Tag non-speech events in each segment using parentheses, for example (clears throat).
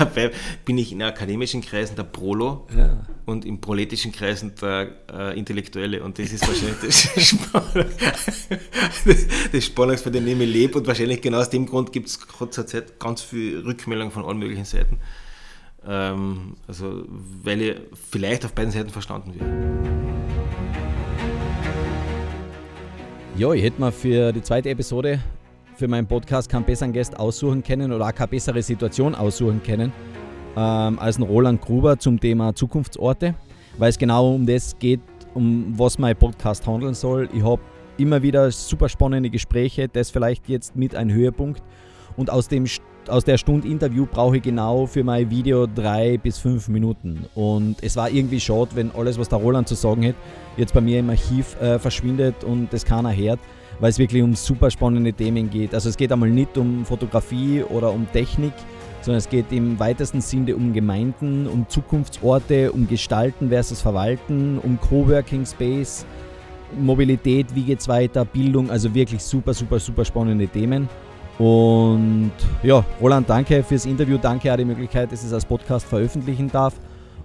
dabei bin ich in akademischen Kreisen der Prolo ja. und in politischen Kreisen der äh, Intellektuelle. Und das ist wahrscheinlich das, (laughs) das, das Spannungsfeld, in dem ich lebe. Und wahrscheinlich genau aus dem Grund gibt es zur Zeit ganz viel Rückmeldungen von allen möglichen Seiten. Ähm, also, weil ich vielleicht auf beiden Seiten verstanden werde. Ja, ich hätte mir für die zweite Episode für meinen Podcast keinen besseren Gast aussuchen können oder auch keine bessere Situation aussuchen können ähm, als ein Roland Gruber zum Thema Zukunftsorte, weil es genau um das geht, um was mein Podcast handeln soll. Ich habe immer wieder super spannende Gespräche, das vielleicht jetzt mit ein Höhepunkt. Und aus, dem, aus der Stunde Interview brauche ich genau für mein Video drei bis fünf Minuten. Und es war irgendwie schade, wenn alles, was der Roland zu sagen hat, jetzt bei mir im Archiv äh, verschwindet und das keiner hört weil es wirklich um super spannende Themen geht. Also es geht einmal nicht um Fotografie oder um Technik, sondern es geht im weitesten Sinne um Gemeinden, um Zukunftsorte, um Gestalten versus Verwalten, um Coworking Space, Mobilität, wie geht es weiter, Bildung, also wirklich super, super, super spannende Themen. Und ja, Roland, danke fürs Interview, danke auch die Möglichkeit, dass ich es als Podcast veröffentlichen darf.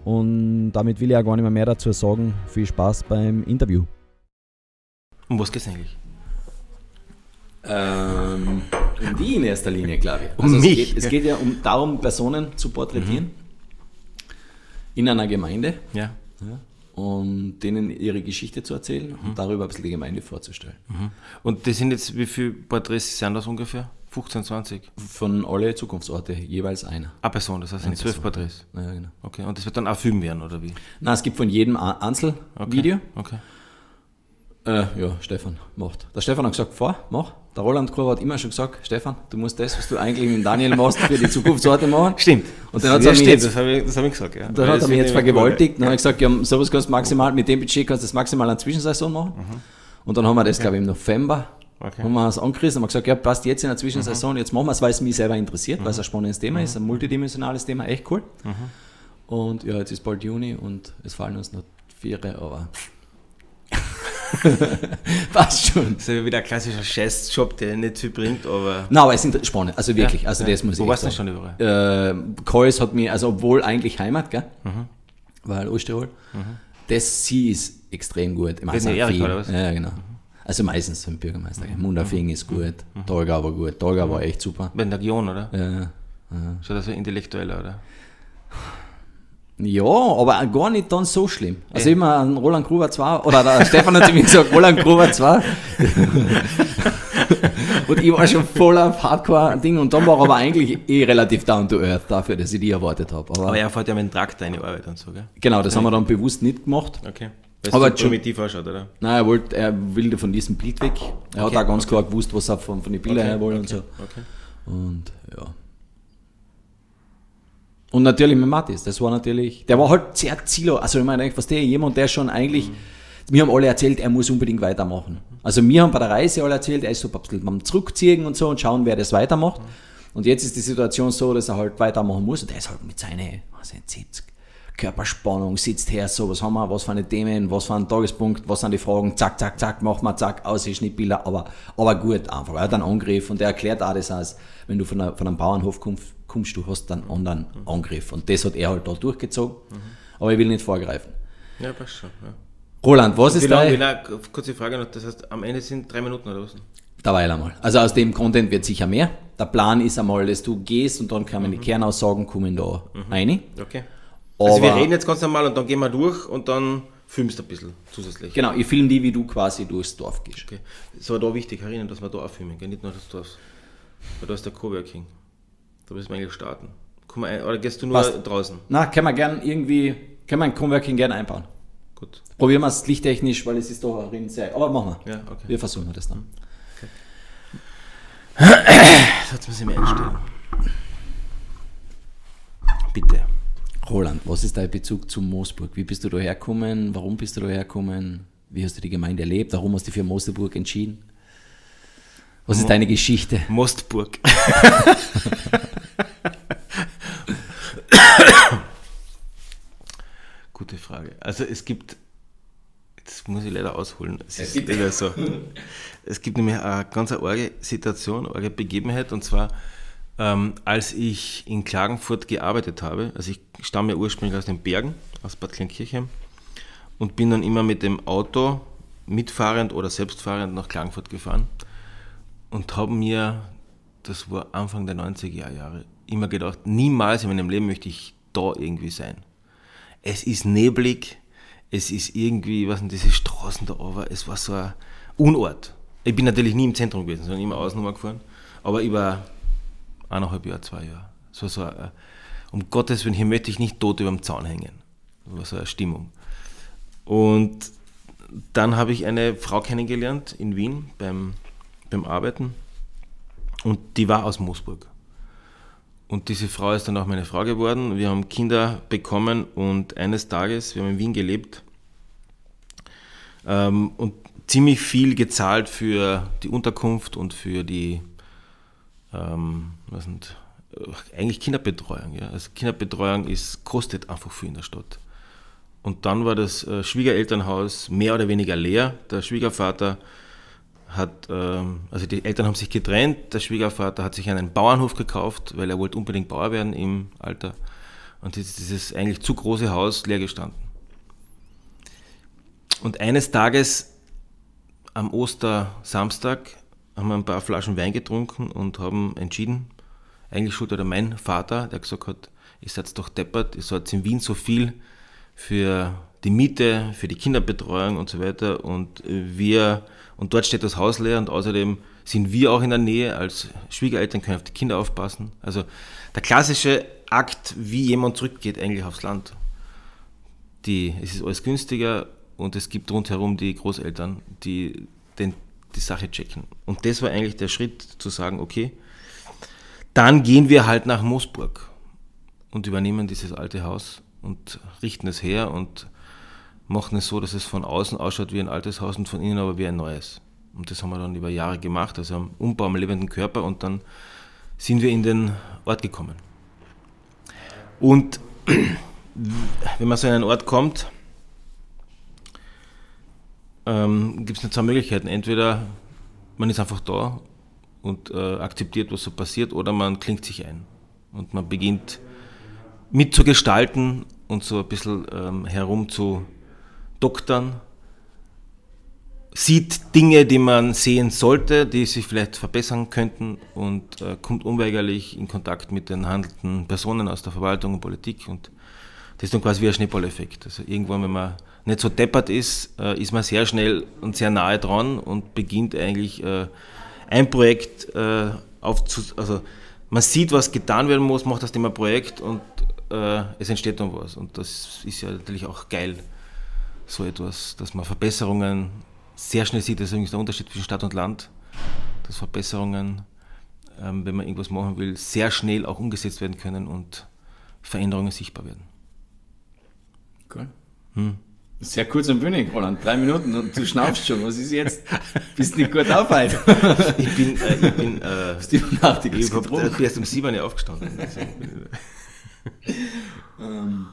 Und damit will ich auch gar nicht mehr, mehr dazu sagen. Viel Spaß beim Interview. Um was geht es eigentlich? Ähm, um die in erster Linie, glaube ich. Also um es mich? Geht, es geht ja um darum, Personen zu porträtieren mhm. in einer Gemeinde. Ja. ja. Und denen ihre Geschichte zu erzählen mhm. und darüber ein bisschen die Gemeinde vorzustellen. Mhm. Und das sind jetzt, wie viele Porträts sind das ungefähr? 15, 20? Von alle Zukunftsorte jeweils einer. Eine Person, das heißt sind zwölf Porträts. Ja, genau. Okay, und das wird dann auch Film werden, oder wie? Nein, es gibt von jedem Einzelvideo. Okay. okay. Äh, ja, Stefan macht. Der Stefan hat gesagt, fahr, mach. Der Roland Kroh hat immer schon gesagt, Stefan, du musst das, was du eigentlich mit Daniel machst, für die Zukunftsorte machen. (laughs) Stimmt. Und dann hat er mich jetzt, das habe ich, hab ich gesagt, ja. Dann hat er mich jetzt vergewaltigt. Dann habe ich gesagt, ja, sowas kannst du maximal, mit dem Budget kannst du das maximal an Zwischensaison machen. Mhm. Und dann haben wir das, okay. glaube ich, im November Okay. Haben wir es angerissen, haben wir gesagt, ja, passt jetzt in der Zwischensaison, mhm. jetzt machen wir es, weil es mich selber interessiert, mhm. weil es ein spannendes Thema mhm. ist, ein multidimensionales Thema, echt cool. Mhm. Und ja, jetzt ist bald Juni und es fallen uns noch vier, aber (laughs) Passt schon. Das ist wieder ein klassischer Scheißjob, der nicht viel bringt, aber. Nein, aber es ist spannend, also wirklich, ja, also ja. das muss Wo ich warst du schon überall? Äh, Keuls hat mir, also obwohl eigentlich Heimat, gell? Mhm. Weil Osttirol. Mhm. Das sie ist extrem gut. Im das ist Erik, oder was? Ja, genau. Also meistens so ein Bürgermeister. Mhm. Mundafing ist gut, mhm. Tolga war gut, Tolga war echt super. Wenn der Gion, oder? Ja. ja. Schon so intellektueller, oder? Ja, aber gar nicht dann so schlimm. Also immer an Roland Gruber 2, oder der Stefan hat zu mir gesagt, Roland Gruber 2. (laughs) und ich war schon voll auf Hardcore-Ding und dann war aber eigentlich eh relativ down to earth dafür, dass ich die erwartet habe. Aber, aber er fährt ja mit dem Traktor eine Arbeit und so, gell? Genau, das ja. haben wir dann bewusst nicht gemacht. Okay. Weil aber es primitiv ausschaut, oder? Nein, er, wollte, er will von diesem Bild weg. Er okay. hat auch ganz okay. klar gewusst, was er von, von den Bildern okay. her will und so. Okay. Und ja. Und natürlich mit Mathis, das war natürlich, der war halt sehr ziellos. Also ich meine, was der jemand, der schon eigentlich, wir haben alle erzählt, er muss unbedingt weitermachen. Also wir haben bei der Reise alle erzählt, er ist so ein bisschen Zurückziehen und so und schauen, wer das weitermacht. Und jetzt ist die Situation so, dass er halt weitermachen muss und der ist halt mit seinen, was 70 Körperspannung, sitzt her, so, was haben wir, was für eine Themen, was für ein Tagespunkt, was sind die Fragen, zack, zack, zack, machen wir, zack, aus, Schnittbilder, aber, aber gut einfach. Er hat einen Angriff und er erklärt das als, wenn du von, einer, von einem Bauernhof kommst, kommst, du hast einen anderen Angriff. Und das hat er halt da durchgezogen. Aber ich will nicht vorgreifen. Ja, passt schon. Ja. Roland, was ist da? Kurze Frage noch, das heißt, am Ende sind drei Minuten oder was? Derweil einmal. Also aus dem Content wird sicher mehr. Der Plan ist einmal, dass du gehst und dann kommen mhm. die Kernaussagen kommen da mhm. rein. Okay. also wir reden jetzt ganz normal und dann gehen wir durch und dann filmst du ein bisschen zusätzlich. Genau, ich filme die, wie du quasi durchs Dorf gehst. Okay. Es war da wichtig, erinnern, dass wir da auch filmen, nicht nur das Dorf. Weil da ist der Coworking. Da müssen wir eigentlich starten. Komm ein, oder gehst du nur Passt. draußen? Na, können wir gern irgendwie, wir ein Coworking gerne einbauen. Gut. Probieren wir es lichttechnisch, weil es ist doch ein sehr. Aber machen wir. Ja, okay. Wir versuchen das dann. Okay. Jetzt muss ich mir einstellen. Bitte. Roland, was ist dein Bezug zu Moosburg? Wie bist du da hergekommen? Warum bist du da hergekommen? Wie hast du die Gemeinde erlebt? Warum hast du dich für Moosburg entschieden? Was ist deine Geschichte? Mostburg. (laughs) Gute Frage. Also es gibt, jetzt muss ich leider ausholen, es, es ist leider so. Es gibt nämlich eine ganz arge Situation, eine arge Begebenheit und zwar ähm, als ich in Klagenfurt gearbeitet habe. Also ich stamme ursprünglich aus den Bergen, aus Bad Kleinkirchheim und bin dann immer mit dem Auto mitfahrend oder selbstfahrend nach Klagenfurt gefahren und habe mir, das war Anfang der 90er Jahre, immer gedacht, niemals in meinem Leben möchte ich da irgendwie sein. Es ist neblig, es ist irgendwie, was sind diese Straßen da aber es war so ein Unort. Ich bin natürlich nie im Zentrum gewesen, sondern immer außen gefahren, aber über eineinhalb Jahre, zwei Jahre. So, so ein, um Gottes Willen, hier möchte ich nicht tot über dem Zaun hängen. Das war so eine Stimmung. Und dann habe ich eine Frau kennengelernt in Wien beim, beim Arbeiten und die war aus Moosburg. Und diese Frau ist dann auch meine Frau geworden. Wir haben Kinder bekommen und eines Tages, wir haben in Wien gelebt ähm, und ziemlich viel gezahlt für die Unterkunft und für die, ähm, was sind, äh, eigentlich Kinderbetreuung. Ja? Also Kinderbetreuung ist, kostet einfach viel in der Stadt. Und dann war das äh, Schwiegerelternhaus mehr oder weniger leer. Der Schwiegervater hat, ähm, also die Eltern haben sich getrennt, der Schwiegervater hat sich einen Bauernhof gekauft, weil er wollte unbedingt Bauer werden im Alter. Und dieses eigentlich zu große Haus leer gestanden. Und eines Tages am Ostersamstag haben wir ein paar Flaschen Wein getrunken und haben entschieden, eigentlich schuld oder mein Vater, der gesagt hat, ihr seid doch deppert, ihr seid in Wien so viel für die Miete, für die Kinderbetreuung und so weiter und wir und dort steht das Haus leer und außerdem sind wir auch in der Nähe als Schwiegereltern, können auf die Kinder aufpassen. Also der klassische Akt, wie jemand zurückgeht eigentlich aufs Land. Die, es ist alles günstiger und es gibt rundherum die Großeltern, die den, die Sache checken. Und das war eigentlich der Schritt zu sagen, okay, dann gehen wir halt nach Moosburg und übernehmen dieses alte Haus und richten es her und machen es so, dass es von außen ausschaut wie ein altes Haus und von innen aber wie ein neues. Und das haben wir dann über Jahre gemacht, also am Umbau am lebenden Körper und dann sind wir in den Ort gekommen. Und (clears throat) wenn man so in einen Ort kommt, ähm, gibt es zwei Möglichkeiten. Entweder man ist einfach da und äh, akzeptiert, was so passiert, oder man klingt sich ein und man beginnt mitzugestalten und so ein bisschen ähm, herum zu doktern, sieht Dinge, die man sehen sollte, die sich vielleicht verbessern könnten und äh, kommt unweigerlich in Kontakt mit den handelnden Personen aus der Verwaltung und Politik und das ist dann quasi wie ein Schneeballeffekt. Also irgendwann, wenn man nicht so deppert ist, äh, ist man sehr schnell und sehr nahe dran und beginnt eigentlich äh, ein Projekt äh, aufzu... Also man sieht, was getan werden muss, macht das Thema Projekt und äh, es entsteht dann was. Und das ist ja natürlich auch geil so etwas, dass man Verbesserungen sehr schnell sieht. Das ist übrigens der Unterschied zwischen Stadt und Land, dass Verbesserungen, ähm, wenn man irgendwas machen will, sehr schnell auch umgesetzt werden können und Veränderungen sichtbar werden. Cool. Hm. Sehr kurz und bündig, Roland. Drei Minuten und du schnaufst schon. Was ist jetzt? Bist nicht gut auf heute? (laughs) ich bin, äh, ich bin, äh, (laughs) ich habe erst um sieben aufgestanden. (laughs) ähm.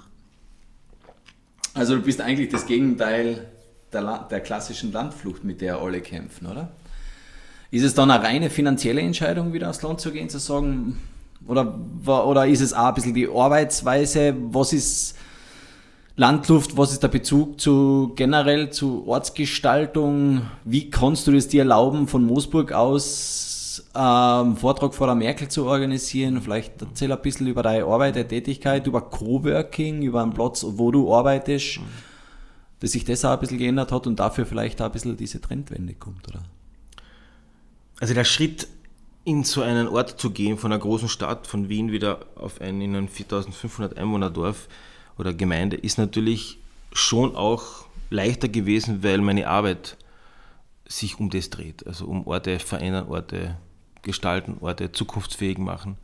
Also du bist eigentlich das Gegenteil der, der klassischen Landflucht, mit der alle kämpfen, oder? Ist es dann eine reine finanzielle Entscheidung, wieder aufs Land zu gehen, zu sagen, oder, oder ist es auch ein bisschen die Arbeitsweise, was ist Landluft, was ist der Bezug zu generell zu Ortsgestaltung? Wie kannst du es dir erlauben, von Moosburg aus ähm, Vortrag vor der Merkel zu organisieren. Vielleicht erzähl ein bisschen über deine Arbeit, deine Tätigkeit, über Coworking, über einen Platz, wo du arbeitest, mhm. dass sich das auch ein bisschen geändert hat und dafür vielleicht auch ein bisschen diese Trendwende kommt, oder? Also der Schritt in so einen Ort zu gehen, von einer großen Stadt, von Wien wieder auf ein in ein 4500 Einwohner Dorf oder Gemeinde, ist natürlich schon auch leichter gewesen, weil meine Arbeit sich um das dreht. Also um Orte verändern, Orte gestalten, Orte zukunftsfähig machen.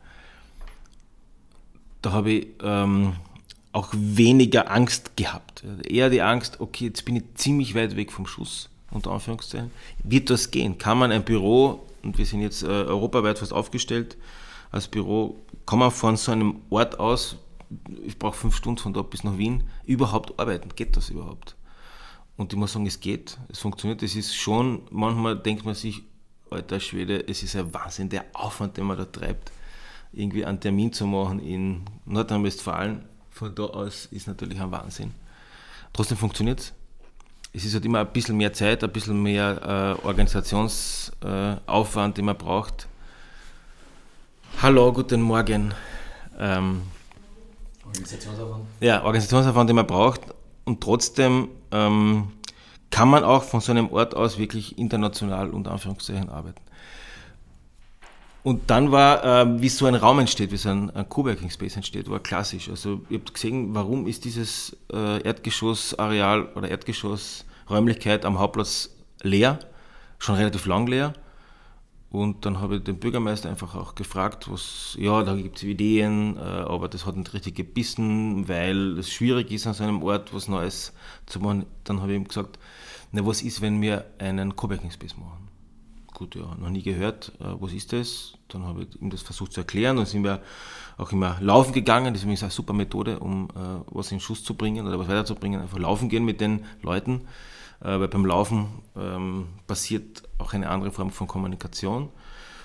Da habe ich ähm, auch weniger Angst gehabt. Eher die Angst, okay, jetzt bin ich ziemlich weit weg vom Schuss, unter Anführungszeichen. Wird das gehen? Kann man ein Büro, und wir sind jetzt äh, europaweit fast aufgestellt, als Büro, kann man von so einem Ort aus, ich brauche fünf Stunden von dort bis nach Wien, überhaupt arbeiten? Geht das überhaupt? Und ich muss sagen, es geht, es funktioniert. Es ist schon, manchmal denkt man sich, alter Schwede, es ist ein Wahnsinn, der Aufwand, den man da treibt. irgendwie einen Termin zu machen in Nordrhein-Westfalen. Von da aus ist natürlich ein Wahnsinn. Trotzdem funktioniert es. Es ist halt immer ein bisschen mehr Zeit, ein bisschen mehr äh, Organisationsaufwand, äh, den man braucht. Hallo, guten Morgen. Ähm, Organisationsaufwand? Ja, Organisationsaufwand, den man braucht. Und trotzdem ähm, kann man auch von so einem Ort aus wirklich international unter Anführungszeichen arbeiten. Und dann war, äh, wie so ein Raum entsteht, wie so ein, ein Coworking Space entsteht, war klassisch. Also ihr habt gesehen, warum ist dieses äh, Erdgeschossareal oder Erdgeschossräumlichkeit am Hauptplatz leer, schon relativ lang leer. Und dann habe ich den Bürgermeister einfach auch gefragt, was, ja, da gibt es Ideen, äh, aber das hat nicht richtig gebissen, weil es schwierig ist, an so einem Ort was Neues zu machen. Dann habe ich ihm gesagt, na, was ist, wenn wir einen Coworking Space machen? Gut, ja, noch nie gehört, äh, was ist das? Dann habe ich ihm das versucht zu erklären. Dann sind wir auch immer laufen gegangen. Das ist eine super Methode, um äh, was in Schuss zu bringen oder was weiterzubringen. Einfach laufen gehen mit den Leuten, weil beim Laufen ähm, passiert auch eine andere Form von Kommunikation.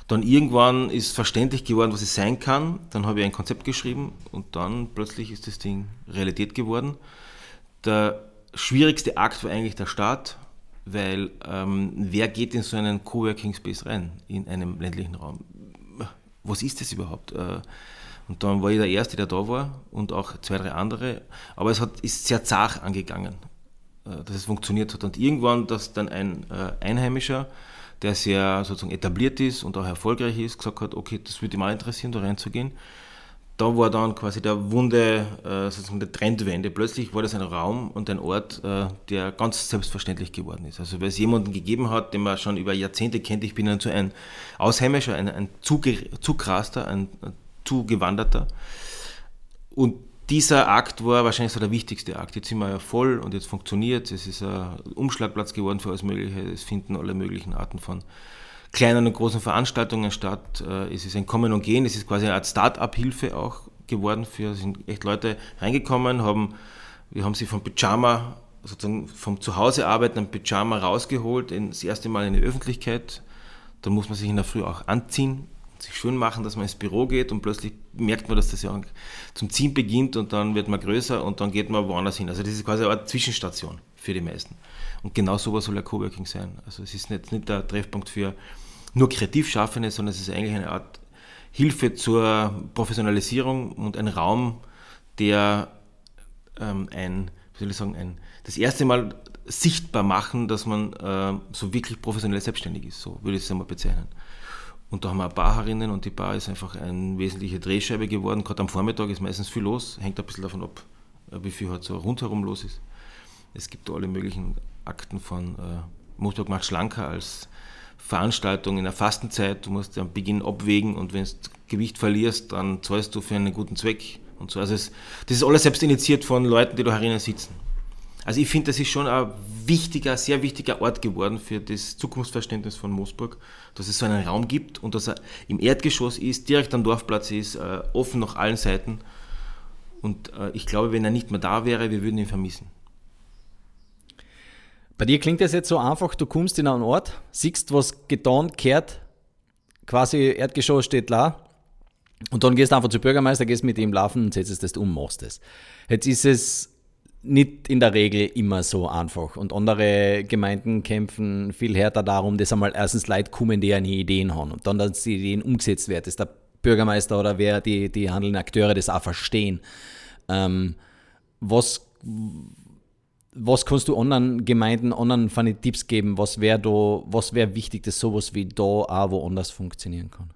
Dann irgendwann ist verständlich geworden, was es sein kann. Dann habe ich ein Konzept geschrieben und dann plötzlich ist das Ding Realität geworden. Der schwierigste Akt war eigentlich der Start, weil ähm, wer geht in so einen Coworking Space rein in einem ländlichen Raum? Was ist das überhaupt? Äh, und dann war ich der Erste, der da war und auch zwei, drei andere. Aber es hat, ist sehr zart angegangen, dass es funktioniert hat. Und irgendwann, dass dann ein äh, Einheimischer, der sehr sozusagen etabliert ist und auch erfolgreich ist, gesagt hat, okay, das würde mich mal interessieren, da reinzugehen. Da war dann quasi der Wunde, äh, sozusagen der Trendwende. Plötzlich war das ein Raum und ein Ort, äh, der ganz selbstverständlich geworden ist. Also weil es jemanden gegeben hat, den man schon über Jahrzehnte kennt, ich bin dann so ein Ausheimischer, ein, ein Zugraster, ein, ein Zugewanderter. Und dieser Akt war wahrscheinlich so der wichtigste Akt. Jetzt sind wir ja voll und jetzt funktioniert es. Ist ein Umschlagplatz geworden für alles Mögliche. Es finden alle möglichen Arten von kleinen und großen Veranstaltungen statt. Äh, es ist ein Kommen und Gehen. Es ist quasi eine Art Start-up-Hilfe auch geworden. Für, es sind echt Leute reingekommen, haben, wir haben sie vom Pyjama, sozusagen vom Zuhause arbeiten, ein Pyjama rausgeholt, das erste Mal in die Öffentlichkeit. Da muss man sich in der Früh auch anziehen, sich schön machen, dass man ins Büro geht und plötzlich merkt man, dass das ja zum Ziehen beginnt und dann wird man größer und dann geht man woanders hin. Also das ist quasi eine Art Zwischenstation für die meisten. Und genau sowas soll ja Coworking sein. Also es ist nicht, nicht der Treffpunkt für nur Kreativschaffende, sondern es ist eigentlich eine Art Hilfe zur Professionalisierung und ein Raum, der ähm, ein, wie soll ich sagen, ein, das erste Mal sichtbar machen, dass man äh, so wirklich professionell selbstständig ist, so würde ich es einmal bezeichnen. Und da haben wir eine Bar herinnen und die Bar ist einfach eine wesentliche Drehscheibe geworden. Gerade am Vormittag ist meistens viel los, hängt ein bisschen davon ab, äh, wie viel halt so rundherum los ist. Es gibt alle möglichen Akten von äh, Moosburg macht schlanker als Veranstaltung in der Fastenzeit. Du musst am Beginn abwägen und wenn du Gewicht verlierst, dann zahlst du für einen guten Zweck und so. Also es, das ist alles selbst initiiert von Leuten, die da herinnen sitzen. Also ich finde, das ist schon ein wichtiger, sehr wichtiger Ort geworden für das Zukunftsverständnis von Moosburg, dass es so einen Raum gibt und dass er im Erdgeschoss ist, direkt am Dorfplatz ist, äh, offen nach allen Seiten. Und äh, ich glaube, wenn er nicht mehr da wäre, wir würden ihn vermissen. Bei dir klingt das jetzt so einfach, du kommst in einen Ort, siehst, was getan, kehrt, quasi Erdgeschoss steht da und dann gehst du einfach zum Bürgermeister, gehst mit ihm laufen und setzt das um, machst es. Jetzt ist es nicht in der Regel immer so einfach. Und andere Gemeinden kämpfen viel härter darum, dass einmal erstens Leute kommen, die eine Ideen haben und dann, dass die Ideen umgesetzt werden, dass der Bürgermeister oder wer die, die handelnden Akteure das auch verstehen. Ähm, was, was kannst du anderen Gemeinden, anderen Tipps geben? Was wäre wär wichtig, dass sowas wie da auch woanders funktionieren kann?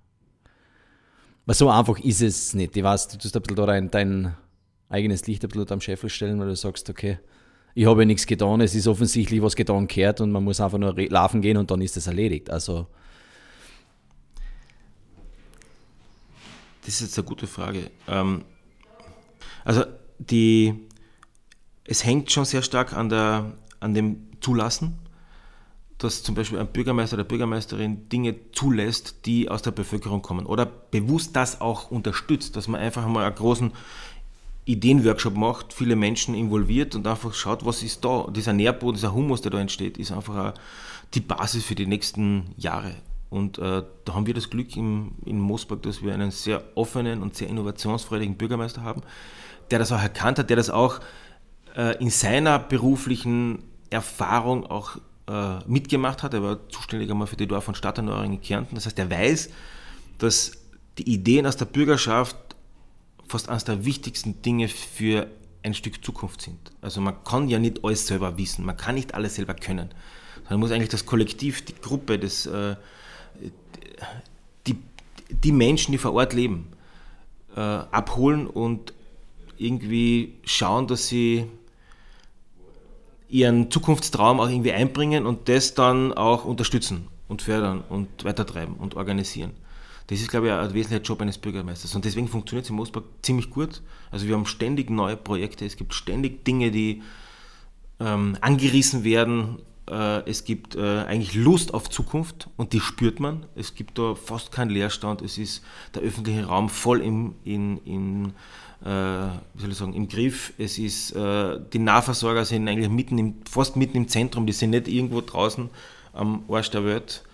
Weil so einfach ist es nicht. Ich weiß, du tust ein bisschen da dein, dein eigenes Licht ein bisschen am Scheffel stellen, weil du sagst, okay, ich habe ja nichts getan, es ist offensichtlich was getan gehört und man muss einfach nur laufen gehen und dann ist es erledigt. Also das ist jetzt eine gute Frage. Ähm, also die, es hängt schon sehr stark an, der, an dem Zulassen, dass zum Beispiel ein Bürgermeister oder Bürgermeisterin Dinge zulässt, die aus der Bevölkerung kommen oder bewusst das auch unterstützt, dass man einfach mal einen großen Ideenworkshop macht, viele Menschen involviert und einfach schaut, was ist da. Dieser Nährboden, dieser Humus, der da entsteht, ist einfach die Basis für die nächsten Jahre. Und äh, da haben wir das Glück im, in Moosburg, dass wir einen sehr offenen und sehr innovationsfreudigen Bürgermeister haben, der das auch erkannt hat, der das auch äh, in seiner beruflichen Erfahrung auch äh, mitgemacht hat. Er war zuständig einmal für die Dorf- und Stadterneuerung in Kärnten. Das heißt, er weiß, dass die Ideen aus der Bürgerschaft fast eines der wichtigsten Dinge für ein Stück Zukunft sind. Also man kann ja nicht alles selber wissen, man kann nicht alles selber können. Man muss eigentlich das Kollektiv, die Gruppe, das, äh, die, die Menschen, die vor Ort leben, äh, abholen und irgendwie schauen, dass sie ihren Zukunftstraum auch irgendwie einbringen und das dann auch unterstützen und fördern und weitertreiben und organisieren. Das ist, glaube ich, ein wesentlicher Job eines Bürgermeisters. Und deswegen funktioniert es in Moosburg ziemlich gut. Also wir haben ständig neue Projekte, es gibt ständig Dinge, die ähm, angerissen werden. Äh, es gibt äh, eigentlich Lust auf Zukunft und die spürt man. Es gibt da fast keinen Leerstand. Es ist der öffentliche Raum voll im, in, in äh, wie soll ich sagen, im Griff. Es ist, äh, die Nahversorger sind eigentlich mitten im, fast mitten im Zentrum, die sind nicht irgendwo draußen am Arsch der Welt.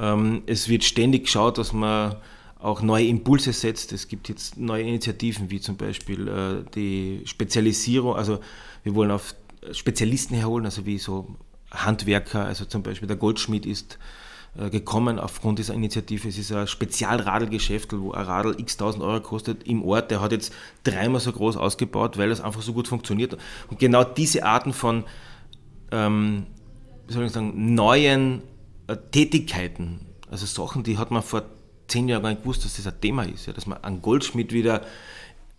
Ähm, es wird ständig geschaut, dass man auch neue Impulse setzt. Es gibt jetzt neue Initiativen, wie zum Beispiel äh, die Spezialisierung. Also wir wollen auf Spezialisten herholen, also wie so Handwerker, also zum Beispiel der Goldschmied ist äh, gekommen aufgrund dieser Initiative. Es ist ein Spezialradelgeschäft, wo ein Radl x tausend Euro kostet im Ort. Der hat jetzt dreimal so groß ausgebaut, weil es einfach so gut funktioniert. Und genau diese Arten von, ähm, wie soll ich sagen, neuen Tätigkeiten, also Sachen, die hat man vor zehn Jahren gar nicht gewusst, dass das ein Thema ist. Ja, dass man einen Goldschmied wieder,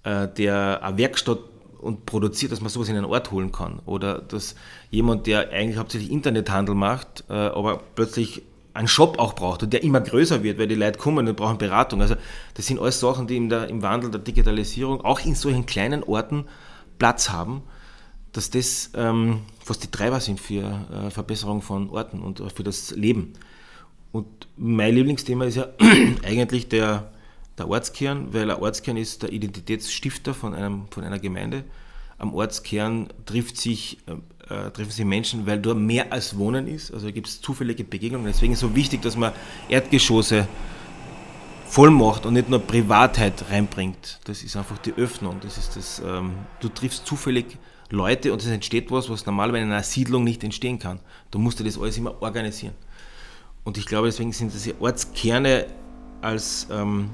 äh, der eine Werkstatt und produziert, dass man sowas in einen Ort holen kann. Oder dass jemand, der eigentlich hauptsächlich Internethandel macht, äh, aber plötzlich einen Shop auch braucht und der immer größer wird, weil die Leute kommen und brauchen Beratung. Also das sind alles Sachen, die der, im Wandel der Digitalisierung auch in solchen kleinen Orten Platz haben dass das ähm, fast die Treiber sind für äh, Verbesserung von Orten und äh, für das Leben. Und mein Lieblingsthema ist ja (clears throat) eigentlich der, der Ortskern, weil ein Ortskern ist der Identitätsstifter von, einem, von einer Gemeinde. Am Ortskern trifft sich, äh, äh treffen sich Menschen, weil dort mehr als Wohnen ist. Also gibt es zufällige Begegnungen. Deswegen ist es so wichtig, dass man Erdgeschosse voll macht und nicht nur Privatheit reinbringt. Das ist einfach die Öffnung. Das ist das, ähm, du triffst zufällig Leute und es entsteht was, was normalerweise in einer Siedlung nicht entstehen kann. Du musst dir das alles immer organisieren. Und ich glaube, deswegen sind diese Ortskerne als ähm,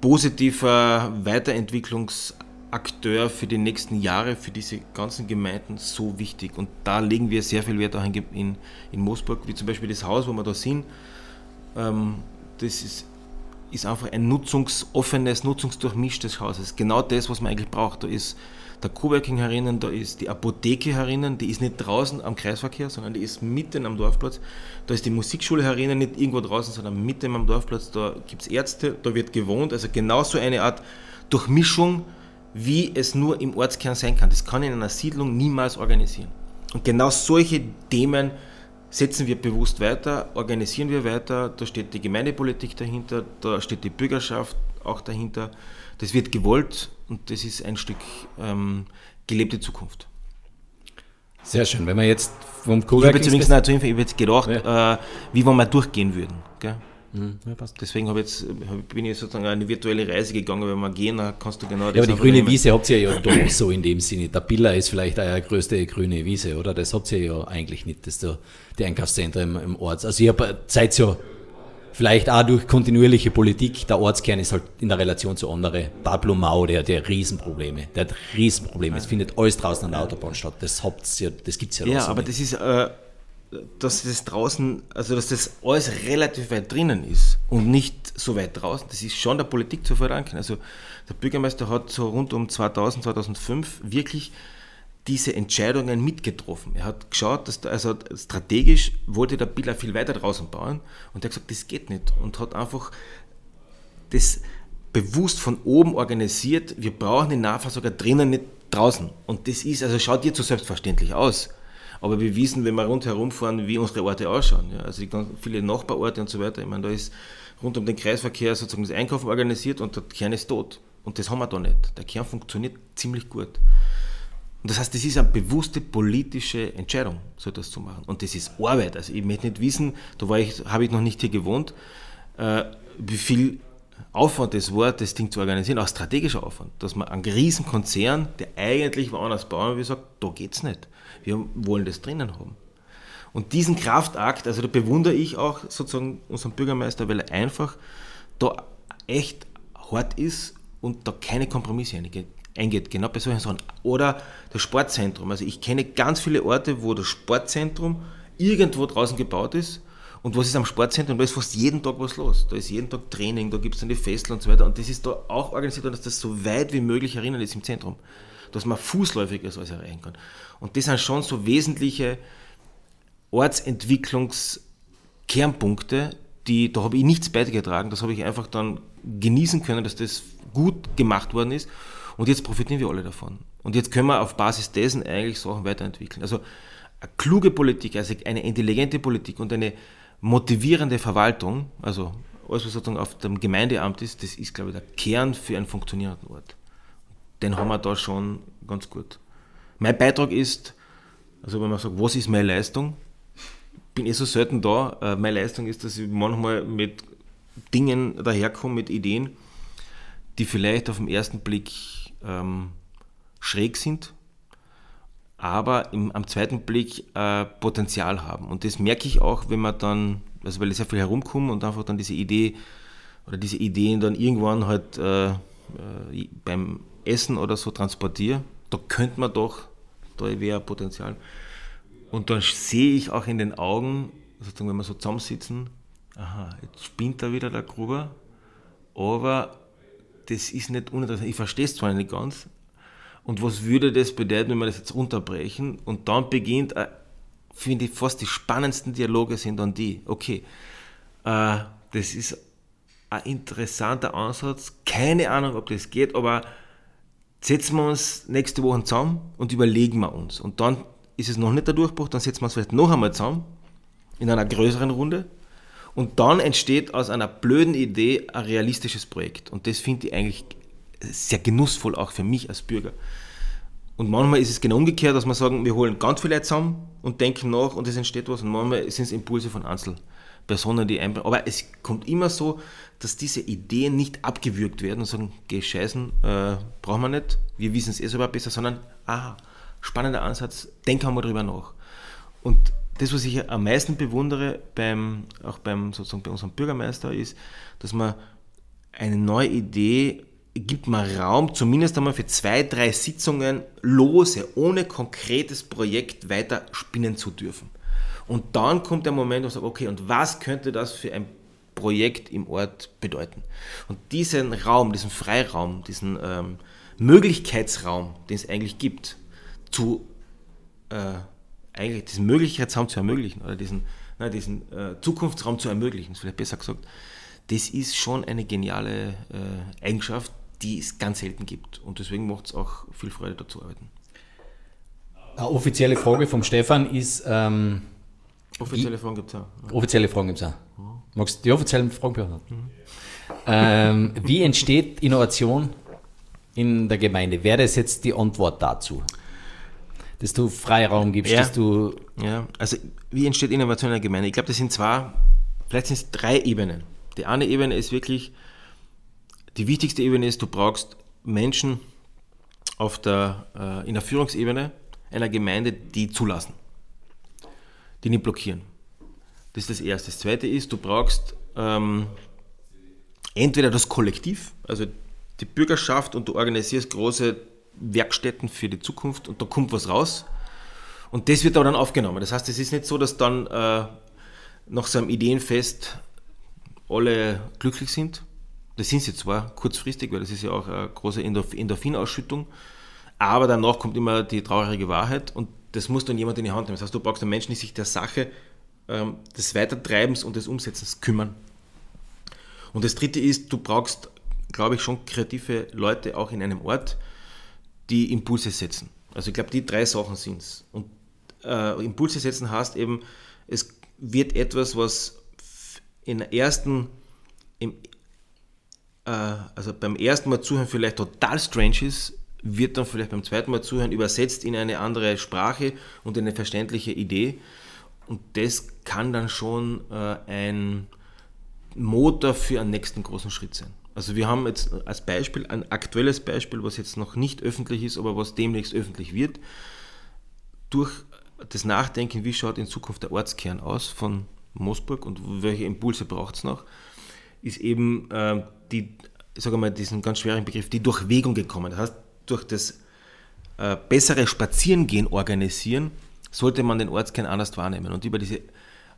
positiver Weiterentwicklungsakteur für die nächsten Jahre, für diese ganzen Gemeinden so wichtig. Und da legen wir sehr viel Wert auch in, in, in Moosburg, wie zum Beispiel das Haus, wo wir da sind. Ähm, das ist, ist einfach ein nutzungsoffenes, nutzungsdurchmischtes Haus. Das ist genau das, was man eigentlich braucht. Da ist der Coworking herinnen, da ist die Apotheke herinnen, die ist nicht draußen am Kreisverkehr, sondern die ist mitten am Dorfplatz. Da ist die Musikschule herinnen, nicht irgendwo draußen, sondern mitten am Dorfplatz. Da gibt es Ärzte, da wird gewohnt. Also genauso eine Art Durchmischung, wie es nur im Ortskern sein kann. Das kann in einer Siedlung niemals organisieren. Und genau solche Themen setzen wir bewusst weiter, organisieren wir weiter. Da steht die Gemeindepolitik dahinter, da steht die Bürgerschaft auch dahinter. Das wird gewollt und das ist ein Stück ähm, gelebte Zukunft. Sehr schön. Wenn wir jetzt vom Coworking... Ich habe jetzt, übrigens ich hab jetzt gedacht, ja. äh, wie wenn wir durchgehen würden. Gell? Mhm. Ja, Deswegen habe jetzt, bin ich sozusagen eine virtuelle Reise gegangen, wenn wir gehen, dann kannst du genau das Ja, aber die grüne. Wiese habt ihr ja doch so in dem Sinne. Der Billa ist vielleicht eure größte grüne Wiese, oder? Das habt ihr ja eigentlich nicht, das ist der, die Einkaufszentren im, im Ort. Also ihr seid ja Vielleicht auch durch kontinuierliche Politik. Der Ortskern ist halt in der Relation zu anderen. Pablo Mau, der hat ja Riesenprobleme. Der hat Riesenprobleme. Es findet alles draußen an der Autobahn statt. Das, ja, das gibt es ja Ja, aber nicht. das ist, äh, dass das draußen, also dass das alles relativ weit drinnen ist und nicht so weit draußen. Das ist schon der Politik zu verdanken. Also der Bürgermeister hat so rund um 2000, 2005 wirklich diese Entscheidungen mitgetroffen. Er hat geschaut, dass da, also strategisch wollte der Biller viel weiter draußen bauen und er hat gesagt, das geht nicht und hat einfach das bewusst von oben organisiert. Wir brauchen den Nahversorger drinnen, nicht draußen. Und das ist, also schaut dir so selbstverständlich aus. Aber wir wissen, wenn wir rundherum fahren, wie unsere Orte ausschauen. Ja, also viele Nachbarorte und so weiter. Ich meine, da ist rund um den Kreisverkehr sozusagen das Einkaufen organisiert und der Kern ist tot. Und das haben wir da nicht. Der Kern funktioniert ziemlich gut. Und das heißt, das ist eine bewusste politische Entscheidung, so etwas zu machen. Und das ist Arbeit. Also ich möchte nicht wissen, da war ich, habe ich noch nicht hier gewohnt, äh, wie viel Aufwand das war, das Ding zu organisieren, auch strategischer Aufwand, dass man einen riesen Konzern, der eigentlich woanders bauen will, sagt, da geht's nicht. Wir wollen das drinnen haben. Und diesen Kraftakt, also da bewundere ich auch sozusagen unseren Bürgermeister, weil er einfach da echt hart ist und da keine Kompromisse eingeht, genau bei solchen Sachen. Oder das Sportzentrum. Also ich kenne ganz viele Orte, wo das Sportzentrum irgendwo draußen gebaut ist und was ist am Sportzentrum? Da ist fast jeden Tag was los. Da ist jeden Tag Training, da gibt es dann die Festel und so weiter. Und das ist da auch organisiert, dass das so weit wie möglich erinnern ist im Zentrum. Dass man fußläufig alles erreichen kann. Und das sind schon so wesentliche Ortsentwicklungskernpunkte, die, da habe ich nichts beigetragen. Das habe ich einfach dann genießen können, dass das gut gemacht worden ist. Und jetzt profitieren wir alle davon. Und jetzt können wir auf Basis dessen eigentlich Sachen weiterentwickeln. Also eine kluge Politik, also eine intelligente Politik und eine motivierende Verwaltung, also alles, was sozusagen auf dem Gemeindeamt ist, das ist, glaube ich, der Kern für einen funktionierenden Ort. Den haben wir da schon ganz gut. Mein Beitrag ist, also wenn man sagt, was ist meine Leistung, bin ich so selten da. Äh, meine Leistung ist, dass ich manchmal mit Dingen daherkomme, mit Ideen, die vielleicht auf den ersten Blick ähm, schräg sind, aber im, am zweiten Blick äh, Potenzial haben. Und das merke ich auch, wenn man dann, also weil ich sehr viel herumkomme und einfach dann diese Idee oder diese Ideen dann irgendwann halt äh, äh, beim Essen oder so transportiere, da könnte man doch, da wäre Potenzial. Und dann sehe ich auch in den Augen, sozusagen, wenn wir so zusammensitzen, aha, jetzt spinnt da wieder der Gruber, aber das ist nicht uninteressant. Ich verstehe es zwar nicht ganz, und was würde das bedeuten, wenn wir das jetzt unterbrechen? Und dann beginnt, äh, finde ich, fast die spannendsten Dialoge sind dann die. Okay, äh, das ist ein interessanter Ansatz. Keine Ahnung, ob das geht, aber setzen wir uns nächste Woche zusammen und überlegen wir uns. Und dann ist es noch nicht der Durchbruch, dann setzen wir uns vielleicht noch einmal zusammen in einer größeren Runde. Und dann entsteht aus einer blöden Idee ein realistisches Projekt. Und das finde ich eigentlich sehr genussvoll auch für mich als Bürger. Und manchmal ist es genau umgekehrt, dass wir sagen, wir holen ganz viele Leute zusammen und denken nach und es entsteht was. Und manchmal sind es Impulse von Einzelpersonen, die einbringen. Aber es kommt immer so, dass diese Ideen nicht abgewürgt werden und sagen, geh scheißen, äh, brauchen wir nicht, wir wissen es eh selber besser, sondern, aha, spannender Ansatz, denken wir drüber nach. Und das, was ich am meisten bewundere, beim, auch beim, sozusagen bei unserem Bürgermeister, ist, dass man eine neue Idee gibt man Raum, zumindest einmal für zwei, drei Sitzungen lose, ohne konkretes Projekt weiter spinnen zu dürfen. Und dann kommt der Moment, wo man sagt, okay, und was könnte das für ein Projekt im Ort bedeuten? Und diesen Raum, diesen Freiraum, diesen ähm, Möglichkeitsraum, den es eigentlich gibt, zu äh, eigentlich diesen Möglichkeitsraum zu ermöglichen oder diesen, na, diesen äh, Zukunftsraum zu ermöglichen, ist vielleicht besser gesagt, das ist schon eine geniale äh, Eigenschaft, die es ganz selten gibt. Und deswegen macht es auch viel Freude, da zu arbeiten. Eine offizielle Frage vom Stefan ist. Ähm, offizielle Fragen gibt es auch. Ja. Offizielle Fragen gibt es auch. Magst du die offiziellen Fragen beantworten? Mhm. Ähm, wie entsteht Innovation in der Gemeinde? Wäre das jetzt die Antwort dazu? Dass du Freiraum gibst, ja. du. Ja, also wie entsteht Innovation in der Gemeinde? Ich glaube, das sind zwei, vielleicht sind es drei Ebenen. Die eine Ebene ist wirklich die wichtigste Ebene ist, du brauchst Menschen auf der, äh, in der Führungsebene einer Gemeinde, die zulassen, die nicht blockieren. Das ist das Erste. Das Zweite ist, du brauchst ähm, entweder das Kollektiv, also die Bürgerschaft und du organisierst große Werkstätten für die Zukunft und da kommt was raus und das wird aber dann aufgenommen. Das heißt, es ist nicht so, dass dann äh, nach so einem Ideenfest alle glücklich sind, das sind sie zwar kurzfristig, weil das ist ja auch eine große Endorphinausschüttung, aber danach kommt immer die traurige Wahrheit und das muss dann jemand in die Hand nehmen. Das heißt, du brauchst einen Menschen, die sich der Sache ähm, des Weitertreibens und des Umsetzens kümmern. Und das dritte ist, du brauchst, glaube ich, schon kreative Leute auch in einem Ort, die Impulse setzen. Also ich glaube, die drei Sachen sind es. Und äh, Impulse setzen heißt eben, es wird etwas, was in der ersten, im äh, also beim ersten Mal zuhören vielleicht total strange ist, wird dann vielleicht beim zweiten Mal zuhören übersetzt in eine andere Sprache und in eine verständliche Idee. Und das kann dann schon äh, ein Motor für einen nächsten großen Schritt sein. Also wir haben jetzt als Beispiel ein aktuelles Beispiel, was jetzt noch nicht öffentlich ist, aber was demnächst öffentlich wird. Durch das Nachdenken, wie schaut in Zukunft der Ortskern aus von Moosburg und welche Impulse braucht es noch, ist eben äh, die, sage mal, diesen ganz schweren Begriff, die Durchwegung gekommen. Das heißt, durch das äh, bessere Spazierengehen organisieren, sollte man den Ortskern anders wahrnehmen. Und über diese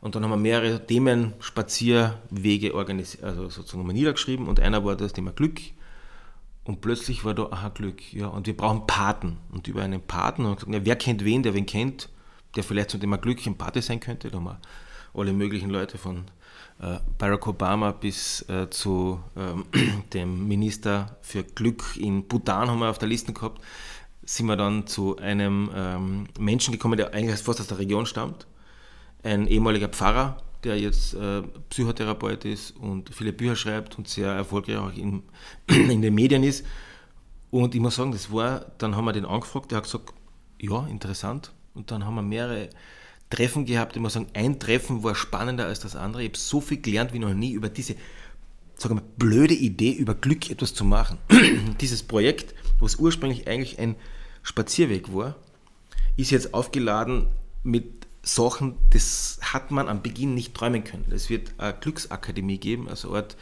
und dann haben wir mehrere Themen, Spazierwege organisiert, also sozusagen mal niedergeschrieben und einer war das Thema Glück. Und plötzlich war da, aha, Glück, ja, und wir brauchen Paten. Und über einen Paten haben wir gesagt, ja, wer kennt wen, der wen kennt, der vielleicht zum Thema Glück ein Pate sein könnte. Da haben wir alle möglichen Leute von äh, Barack Obama bis äh, zu ähm, (clears throat) dem Minister für Glück in Bhutan haben wir auf der Liste gehabt, sind wir dann zu einem ähm, Menschen gekommen, der eigentlich fast aus der Region stammt, ein ehemaliger Pfarrer, der jetzt äh, Psychotherapeut ist und viele Bücher schreibt und sehr erfolgreich auch in, (clears throat) in den Medien ist. Und ich muss sagen, das war, dann haben wir den angefragt, der hat gesagt, ja, interessant. Und dann haben wir mehrere Treffen gehabt. Ich muss sagen, ein Treffen war spannender als das andere. Ich habe so viel gelernt wie noch nie über diese, sagen wir, blöde Idee, über Glück etwas zu machen. (clears throat) Dieses Projekt, was ursprünglich eigentlich ein Spazierweg war, ist jetzt aufgeladen mit Sachen, das hat man am Beginn nicht träumen können. Es wird eine Glücksakademie geben, also Ort,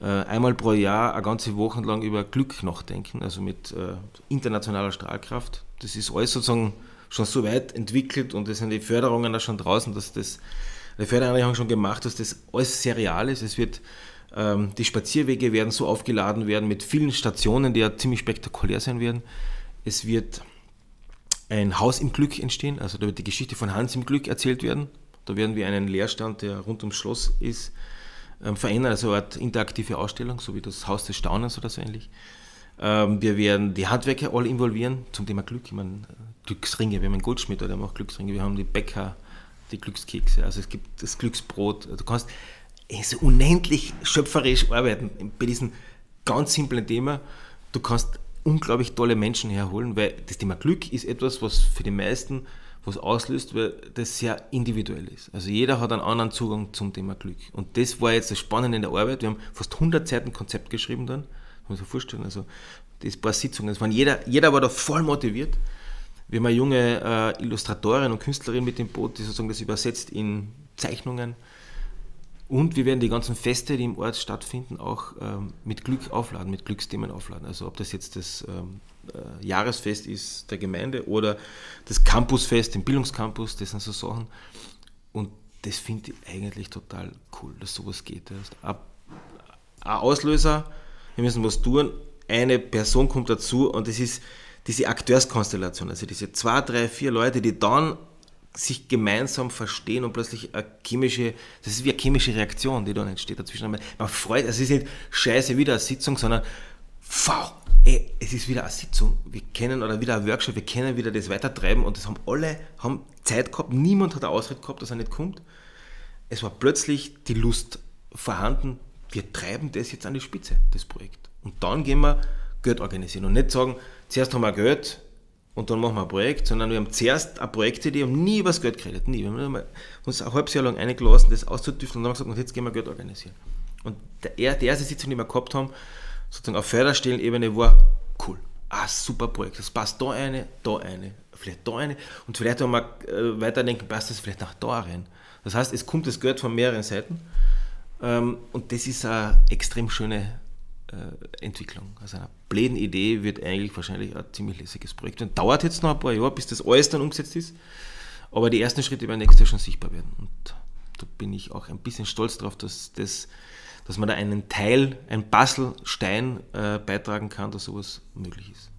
äh, einmal pro Jahr eine ganze Woche lang über Glück nachdenken, also mit äh, internationaler Strahlkraft. Das ist alles sozusagen schon so weit entwickelt und es sind die Förderungen da schon draußen, dass das, die Fördereinrichtungen schon gemacht, dass das alles sehr real ist. Es wird, ähm, die Spazierwege werden so aufgeladen werden mit vielen Stationen, die ja ziemlich spektakulär sein werden. Es wird ein Haus im Glück entstehen, also da wird die Geschichte von Hans im Glück erzählt werden. Da werden wir einen Leerstand, der rund ums Schloss ist, ähm, verändern, also eine Art interaktive Ausstellung, so wie das Haus des Staunens oder so ähnlich. Ähm, wir werden die Handwerker alle involvieren zum Thema Glück. Ich meine, Glücksringe, wir haben einen Goldschmied, der macht Glücksringe, wir haben die Bäcker, die Glückskekse, also es gibt das Glücksbrot. Du kannst so unendlich schöpferisch arbeiten bei diesem ganz simplen Thema. Du kannst unglaublich tolle Menschen herholen, weil das Thema Glück ist etwas, was für die meisten was auslöst, weil das sehr individuell ist. Also jeder hat einen anderen Zugang zum Thema Glück. Und das war jetzt das Spannende in der Arbeit. Wir haben fast 100 Seiten Konzept geschrieben dann. Muss man sich vorstellen. Also das paar Sitzungen. Das waren jeder, jeder war da voll motiviert. Wir haben eine junge äh, Illustratorin und Künstlerin mit dem Boot, die sozusagen das übersetzt in Zeichnungen. Und wir werden die ganzen Feste, die im Ort stattfinden, auch ähm, mit Glück aufladen, mit Glücksthemen aufladen. Also ob das jetzt das ähm, äh, Jahresfest ist der Gemeinde oder das Campusfest, den Bildungscampus, das sind so Sachen. Und das finde ich eigentlich total cool, dass sowas geht. Ein Auslöser, wir müssen was tun, eine Person kommt dazu und das ist diese Akteurskonstellation, also diese zwei, drei, vier Leute, die dann sich gemeinsam verstehen und plötzlich eine chemische, das ist wie eine chemische Reaktion, die dann entsteht dazwischen. Man freut, also es ist nicht scheiße wieder eine Sitzung, sondern wow, ey, es ist wieder eine Sitzung, wir kennen, oder wieder ein Workshop, wir können wieder das weitertreiben und das haben alle, haben Zeit gehabt, niemand hat eine Ausrede gehabt, dass er nicht kommt. Es war plötzlich die Lust vorhanden, wir treiben das jetzt an die Spitze, das Projekt. Und dann gehen wir Geld organisieren und nicht sagen, zuerst haben wir Geld, und dann machen wir ein Projekt, sondern wir haben zuerst eine Projektidee und nie über das Geld geredet, nie. Wir haben uns ein halbes Jahr lang eingelassen, das auszudüfteln und dann haben wir gesagt, jetzt gehen wir Geld organisieren. Und der, die erste Sitzung, die wir gehabt haben, sozusagen auf Förderstellenebene war cool. Ah, super Projekt. Das passt da eine, da eine, vielleicht da eine. Und vielleicht, wenn wir äh, weiterdenken, passt das vielleicht nach da rein. Das heißt, es kommt das Geld von mehreren Seiten. Ähm, und das ist eine extrem schöne äh, Entwicklung. Also eine bläden Idee wird eigentlich wahrscheinlich ein ziemlich lässiges Projekt. Und dauert jetzt noch ein paar Jahre, bis das alles dann umgesetzt ist. Aber die ersten Schritte werden nächstes Jahr schon sichtbar werden. Und da bin ich auch ein bisschen stolz darauf, dass, das, dass man da einen Teil, ein Puzzlestein äh, beitragen kann, dass sowas möglich ist.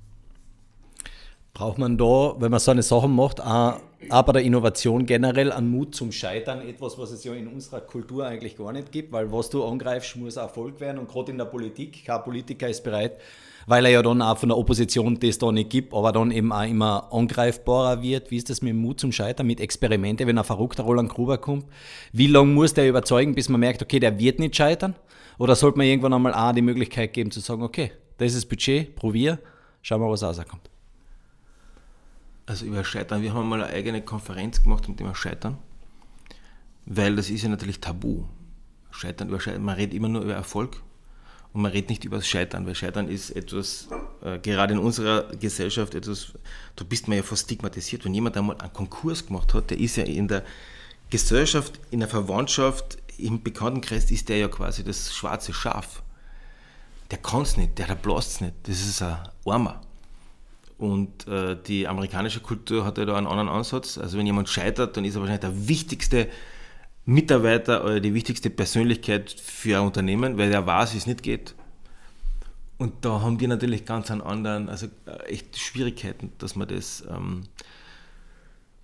Braucht man da, wenn man so eine Sache macht, auch, bei der Innovation generell einen Mut zum Scheitern, etwas, was es ja in unserer Kultur eigentlich gar nicht gibt, weil was du angreifst, muss Erfolg werden und gerade in der Politik, kein Politiker ist bereit, weil er ja dann auch von der Opposition das da nicht gibt, aber dann eben auch immer angreifbarer wird. Wie ist das mit Mut zum Scheitern, mit Experimente, wenn ein verrückter Roland Gruber kommt? Wie lange muss der überzeugen, bis man merkt, okay, der wird nicht scheitern? Oder sollte man irgendwann einmal auch die Möglichkeit geben zu sagen, okay, das ist das Budget, probier, Schauen wir, was rauskommt. Also über Scheitern, wir haben mal eine eigene Konferenz gemacht zum Thema Scheitern, weil das ist ja natürlich tabu. Scheitern über Scheitern, man redet immer nur über Erfolg und man redet nicht über das Scheitern, weil Scheitern ist etwas, äh, gerade in unserer Gesellschaft, etwas, da bist man ja fast stigmatisiert. Wenn jemand einmal einen Konkurs gemacht hat, der ist ja in der Gesellschaft, in der Verwandtschaft, im Bekanntenkreis ist der ja quasi das schwarze Schaf. Der kann es nicht, der, bläst es nicht. Das ist ein Armer. Und äh, die amerikanische Kultur hat ja da einen anderen Ansatz. Also wenn jemand scheitert, dann ist er wahrscheinlich der wichtigste Mitarbeiter oder die wichtigste Persönlichkeit für ein Unternehmen, weil er weiß, wie es nicht geht. Und da haben die natürlich ganz einen anderen, also äh, echt Schwierigkeiten, dass man das ähm,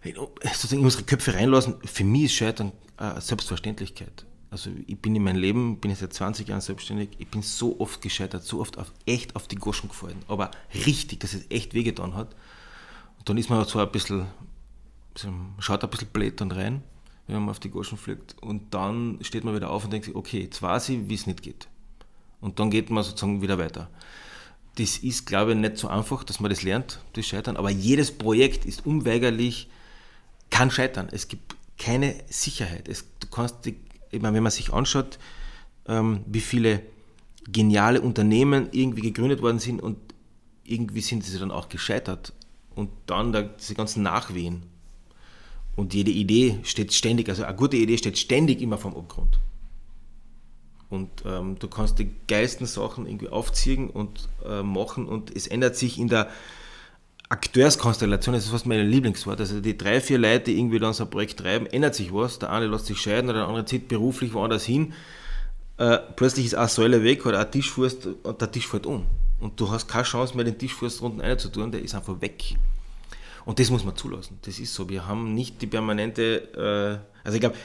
sozusagen in unsere Köpfe reinlassen. Für mich ist Scheitern eine Selbstverständlichkeit. Also ich bin in meinem Leben, bin jetzt seit 20 Jahren selbstständig, ich bin so oft gescheitert, so oft auf, echt auf die Goschen gefallen, aber richtig, dass es echt wehgetan hat. Und dann ist man so ein bisschen, schaut ein bisschen blöd dann rein, wenn man auf die Goschen fliegt und dann steht man wieder auf und denkt sich, okay, jetzt weiß ich, wie es nicht geht. Und dann geht man sozusagen wieder weiter. Das ist, glaube ich, nicht so einfach, dass man das lernt, das Scheitern, aber jedes Projekt ist unweigerlich, kann scheitern. Es gibt keine Sicherheit. Es, du kannst die ich meine, wenn man sich anschaut, ähm, wie viele geniale Unternehmen irgendwie gegründet worden sind und irgendwie sind sie dann auch gescheitert. Und dann da, diese ganzen Nachwehen. Und jede Idee steht ständig, also eine gute Idee steht ständig immer vom Abgrund. Und ähm, du kannst die geilsten Sachen irgendwie aufziehen und äh, machen und es ändert sich in der Akteurskonstellation, das ist fast mein Lieblingswort, also die drei, vier Leute, die irgendwie dann so ein Projekt treiben, ändert sich was, der eine lässt sich scheiden oder der andere zieht beruflich woanders hin, äh, plötzlich ist eine Säule weg oder ein Tischfuß und der Tisch fällt um. Und du hast keine Chance mehr, den Tischfuß unten einzutun, der ist einfach weg. Und das muss man zulassen, das ist so. Wir haben nicht die permanente, äh, also ich glaube,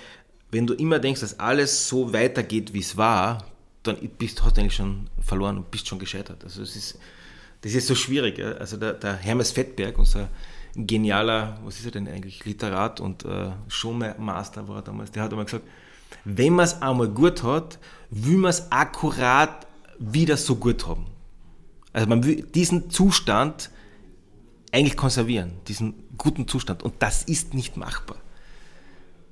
wenn du immer denkst, dass alles so weitergeht, wie es war, dann bist, hast du eigentlich schon verloren und bist schon gescheitert. Also es ist das ist so schwierig. Also der, der, Hermes Fettberg, unser genialer, was ist er denn eigentlich, Literat und äh, Showmaster war er damals, der hat einmal gesagt, wenn man es einmal gut hat, will man es akkurat wieder so gut haben. Also man will diesen Zustand eigentlich konservieren, diesen guten Zustand. Und das ist nicht machbar.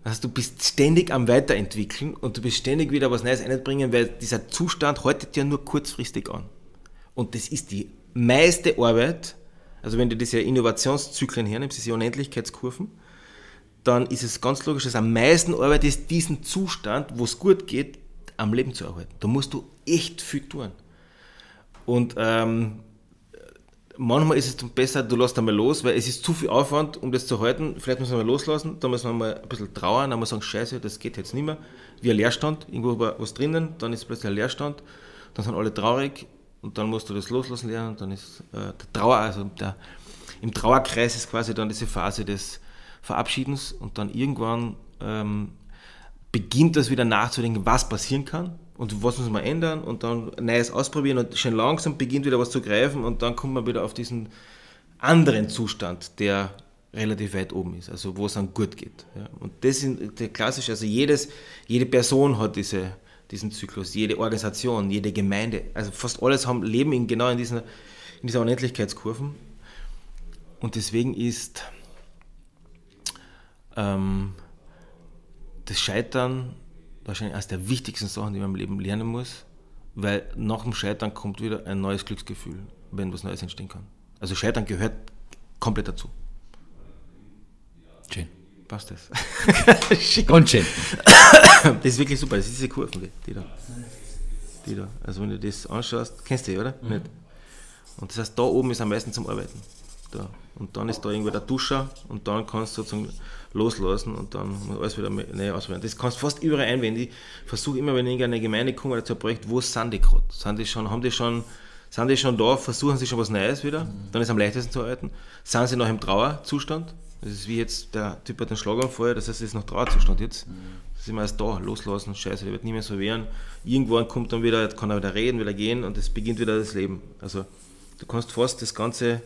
Also du bist ständig am Weiterentwickeln und du bist ständig wieder was Neues einbringen, weil dieser Zustand haltet ja nur kurzfristig an. Und das ist die meiste Arbeit, also wenn du diese Innovationszyklen hernimmst, diese Unendlichkeitskurven, dann ist es ganz logisch, dass am meisten Arbeit ist, diesen Zustand, wo es gut geht, am Leben zu erhalten. Da musst du echt viel tun. Und ähm, manchmal ist es besser, du lässt einmal los, weil es ist zu viel Aufwand, um das zu halten. Vielleicht muss man mal loslassen, dann muss man mal ein bisschen trauern, dann muss man sagen, scheiße, das geht jetzt nicht mehr. Wie ein Leerstand, irgendwo war was drinnen, dann ist plötzlich ein Leerstand, dann sind alle traurig, und dann musst du das loslassen lernen. Dann ist äh, der Trauer, also der, im Trauerkreis ist quasi dann diese Phase des Verabschiedens und dann irgendwann ähm, beginnt das wieder nachzudenken, was passieren kann und was muss man ändern und dann Neues ausprobieren und schon langsam beginnt wieder was zu greifen und dann kommt man wieder auf diesen anderen Zustand, der relativ weit oben ist, also wo es dann gut geht. Ja. Und das ist der klassische, also jedes, jede Person hat diese diesen Zyklus. Jede Organisation, jede Gemeinde, also fast alles haben, leben in, genau in, diesen, in dieser Unendlichkeitskurven. Und deswegen ist ähm, das Scheitern wahrscheinlich eines der wichtigsten Sachen, die man im Leben lernen muss, weil nach dem Scheitern kommt wieder ein neues Glücksgefühl, wenn was Neues entstehen kann. Also Scheitern gehört komplett dazu. Schön passt das. (laughs) Ganz schön. (coughs) Das ist wirklich super, das ist diese Kurven, die da. Die da. Also wenn du das anschaust, kennst du die, oder? Mhm. Nicht? Und das heißt, da oben ist am meisten zum Arbeiten. Da. Und dann ist da irgendwo der Duscher und dann kannst du sozusagen loslassen und dann alles wieder neu ausprobieren. Das kannst du fast überall einwenden. Ich versuche immer, wenn ich in eine Gemeinde komme oder zu einem Projekt, wo sind die gerade? Sind die schon, haben die schon, sind die schon da, versuchen sie schon was Neues wieder? Mhm. Dann ist es am leichtesten zu arbeiten. Sind sie noch im Trauerzustand? Das ist wie jetzt, der Typ hat einen Schlaganfall, das heißt, es ist noch Trauerzustand jetzt. Mhm. Das ist immer erst da, loslassen, scheiße, der wird nicht mehr so wehren. Irgendwann kommt dann wieder, kann er wieder reden, wieder gehen und es beginnt wieder das Leben. Also du kannst fast das Ganze,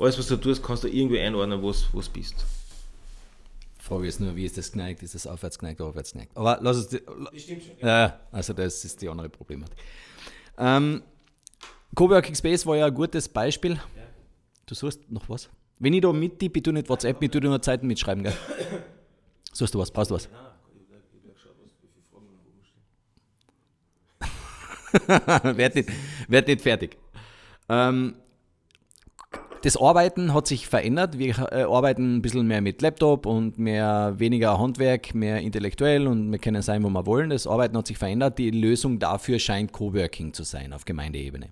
alles was du tust, kannst du irgendwie einordnen, wo du bist. Frage ist nur, wie ist das geneigt? Ist das aufwärts geneigt oder aufwärts geneigt? Aber lass. Die, stimmt schon. Ja, also das ist die andere Problematik. Ähm, Coworking Space war ja ein gutes Beispiel. Ja. Du suchst noch was? Wenn ich da mit tippe, tu nicht WhatsApp mit, tu nur Zeiten mitschreiben, gell? (coughs) Suchst du was? Brauchst du was? (laughs) werd, nicht, werd nicht fertig. Ähm, das Arbeiten hat sich verändert. Wir äh, arbeiten ein bisschen mehr mit Laptop und mehr weniger Handwerk, mehr intellektuell und wir können sein, wo wir wollen. Das Arbeiten hat sich verändert. Die Lösung dafür scheint Coworking zu sein auf Gemeindeebene.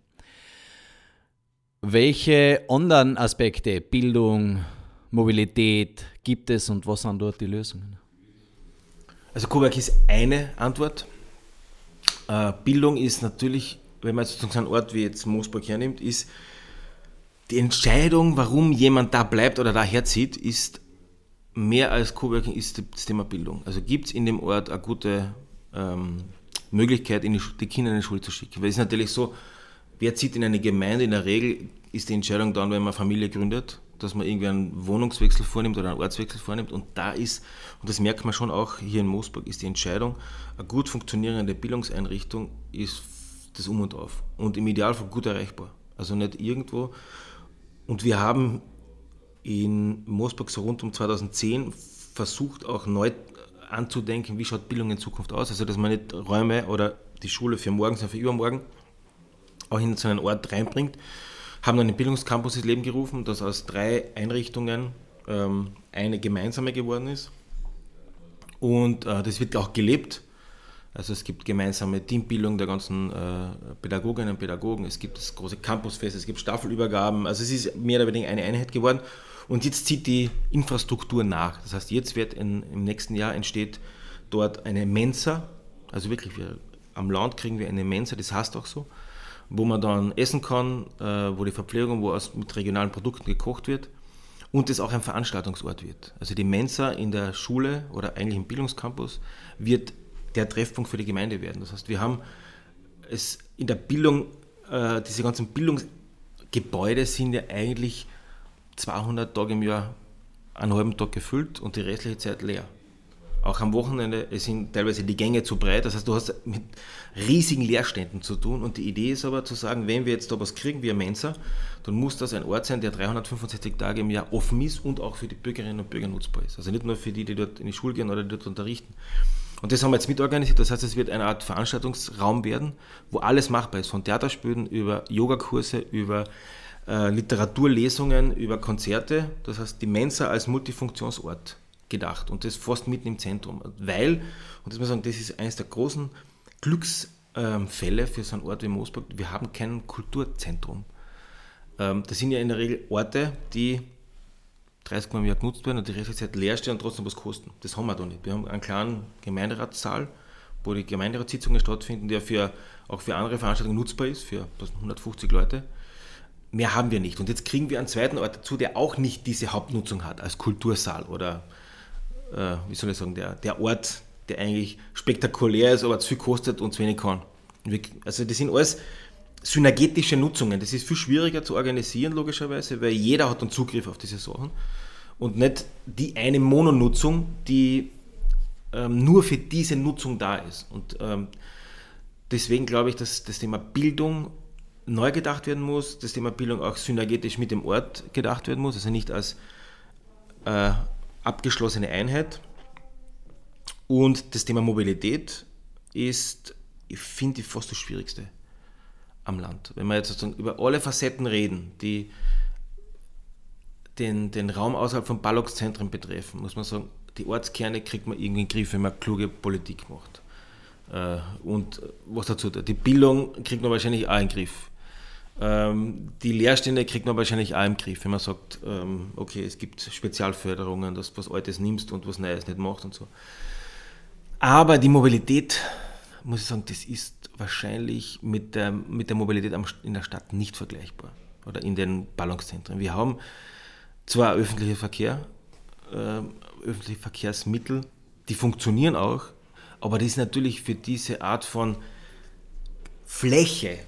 Welche anderen Aspekte, Bildung, Mobilität gibt es und was sind dort die Lösungen? Also Coworking ist eine Antwort. Äh, Bildung ist natürlich, wenn man sozusagen einen Ort wie jetzt Moosburg hernimmt, ist die Entscheidung, warum jemand da bleibt oder da herzieht, ist mehr als Coworking ist das Thema Bildung. Also gibt es in dem Ort eine gute ähm, Möglichkeit, die, die, Kinder in die Schule zu schicken. Weil es ist natürlich so, wer zieht in eine Gemeinde? In der Regel ist die Entscheidung dann, wenn man Familie gründet, dass man irgendwie einen Wohnungswechsel vornimmt oder einen Ortswechsel vornimmt. Und da ist, und das merkt man schon auch hier in Moosburg, ist die Entscheidung, eine gut funktionierende Bildungseinrichtung ist das Um und Auf. Und im Idealfall gut erreichbar. Also nicht irgendwo, und wir haben in Moosburg so rund um 2010 versucht, auch neu anzudenken, wie schaut Bildung in Zukunft aus. Also, dass man nicht Räume oder die Schule für morgen, sondern für übermorgen auch in so einen Ort reinbringt. Haben dann den Bildungscampus ins Leben gerufen, das aus drei Einrichtungen ähm, eine gemeinsame geworden ist. Und äh, das wird auch gelebt. Also es gibt gemeinsame Teambildung der ganzen äh, Pädagoginnen und Pädagogen, es gibt das große Campusfest, es gibt Staffelübergaben, also es ist mehr oder weniger eine Einheit geworden. Und jetzt zieht die Infrastruktur nach. Das heißt, jetzt wird in, im nächsten Jahr entsteht dort eine Mensa, also wirklich wir, am Land kriegen wir eine Mensa, das heißt auch so, wo man dann essen kann, äh, wo die Verpflegung, wo aus, mit regionalen Produkten gekocht wird und es auch ein Veranstaltungsort wird. Also die Mensa in der Schule oder eigentlich im Bildungscampus wird der Treffpunkt für die Gemeinde werden. Das heißt, wir haben es in der Bildung, äh, diese ganzen Bildungsgebäude sind ja eigentlich 200 Tage im Jahr einen halben Tag gefüllt und die restliche Zeit leer. Auch am Wochenende sind teilweise die Gänge zu breit, das heißt, du hast mit riesigen Leerständen zu tun. Und die Idee ist aber zu sagen, wenn wir jetzt da was kriegen wie ein Mensa, dann muss das ein Ort sein, der 365 Tage im Jahr offen ist und auch für die Bürgerinnen und Bürger nutzbar ist. Also nicht nur für die, die dort in die Schule gehen oder die dort unterrichten. Und das haben wir jetzt mitorganisiert. Das heißt, es wird eine Art Veranstaltungsraum werden, wo alles machbar ist. Von Theaterspielen über Yogakurse, über äh, Literaturlesungen, über Konzerte. Das heißt, die Mensa als Multifunktionsort gedacht und das fast mitten im Zentrum. Weil, und das muss man sagen, das ist eines der großen Glücksfälle für so einen Ort wie Moosburg. Wir haben kein Kulturzentrum. Ähm, das sind ja in der Regel Orte, die 30 Mal im Jahr genutzt werden und die restliche Zeit leer stehen und trotzdem was kosten. Das haben wir da nicht. Wir haben einen kleinen Gemeinderatssaal, wo die Gemeinderatssitzungen stattfinden, der für, auch für andere Veranstaltungen nutzbar ist, für 150 Leute. Mehr haben wir nicht. Und jetzt kriegen wir einen zweiten Ort dazu, der auch nicht diese Hauptnutzung hat, als Kultursaal oder, äh, wie soll ich sagen, der, der Ort, der eigentlich spektakulär ist, aber zu viel kostet und zu wenig kann. Also das sind alles synergetische Nutzungen. Das ist viel schwieriger zu organisieren, logischerweise, weil jeder hat dann Zugriff auf diese Sachen und nicht die eine Mononutzung, die ähm, nur für diese Nutzung da ist. Und ähm, deswegen glaube ich, dass das Thema Bildung neu gedacht werden muss, das Thema Bildung auch synergetisch mit dem Ort gedacht werden muss, also nicht als äh, abgeschlossene Einheit. Und das Thema Mobilität ist, ich finde, fast das Schwierigste am Land. Wenn wir jetzt sozusagen über alle Facetten reden, die den, den Raum außerhalb von Ballungszentren betreffen, muss man sagen, die Ortskerne kriegt man irgendwie in den Griff, wenn man kluge Politik macht. Äh, und was dazu, die Bildung kriegt man wahrscheinlich auch in den Griff. Ähm, die Lehrstände kriegt man wahrscheinlich auch im Griff, wenn man sagt, ähm, okay, es gibt Spezialförderungen, dass du was Altes nimmst und was Neues nicht macht und so. Aber die Mobilität, muss ich sagen, das ist wahrscheinlich mit der, mit der Mobilität in der Stadt nicht vergleichbar oder in den Ballungszentren. Wir haben zwar öffentliche Verkehr, äh, öffentliche Verkehrsmittel, die funktionieren auch, aber das ist natürlich für diese Art von Fläche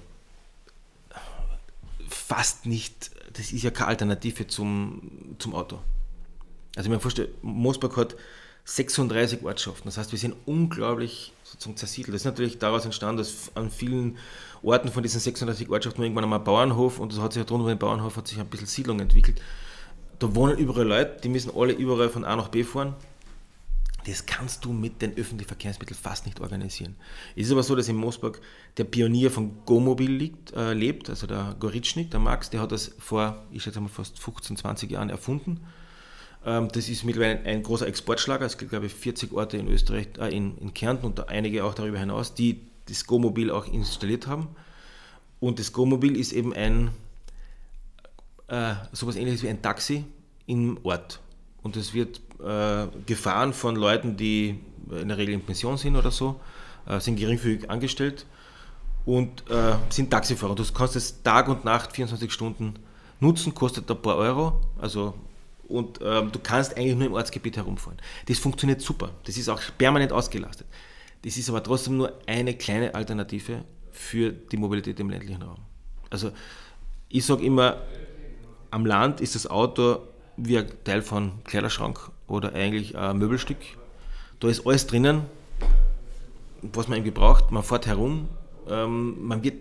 fast nicht, das ist ja keine Alternative zum, zum Auto. Also ich mir vorstelle, Moosburg hat 36 Ortschaften. Das heißt, wir sind unglaublich sozusagen zersiedelt. Das ist natürlich daraus entstanden, dass an vielen Orten von diesen 36 Ortschaften irgendwann einmal ein Bauernhof und das hat sich ja drunter den Bauernhof hat sich ein bisschen Siedlung entwickelt. Da wohnen überall Leute, die müssen alle überall von A nach B fahren. Das kannst du mit den öffentlichen Verkehrsmitteln fast nicht organisieren. Es ist aber so, dass in Moosburg der Pionier von Gomobil liegt, äh, lebt, also der Goritschnik, der Max, der hat das vor, ich schätze mal, fast 15, 20 Jahren erfunden ähm, das ist mittlerweile ein, großer Exportschlager. Es gibt, glaube ich, 40 Orte in Österreich, äh, in, in Kärnten und einige auch darüber hinaus, die das Go-Mobil auch installiert haben. Und das Go-Mobil ist eben ein äh, sowas ähnliches wie ein Taxi im Ort. Und es wird äh, gefahren von Leuten, die in der Regel in Pension sind oder so, äh, sind geringfügig angestellt und äh, sind Taxifahrer. Du kannst es Tag und Nacht, 24 Stunden nutzen, kostet ein paar Euro, also und ähm, du kannst eigentlich nur im Ortsgebiet herumfahren. Das funktioniert super. Das ist auch permanent ausgelastet. Das ist aber trotzdem nur eine kleine Alternative für die Mobilität im ländlichen Raum. Also ich sage immer, am Land ist das Auto wie ein Teil von Kleiderschrank oder eigentlich ein Möbelstück. Da ist alles drinnen, was man irgendwie braucht. Man fährt herum. Ähm, man, wird,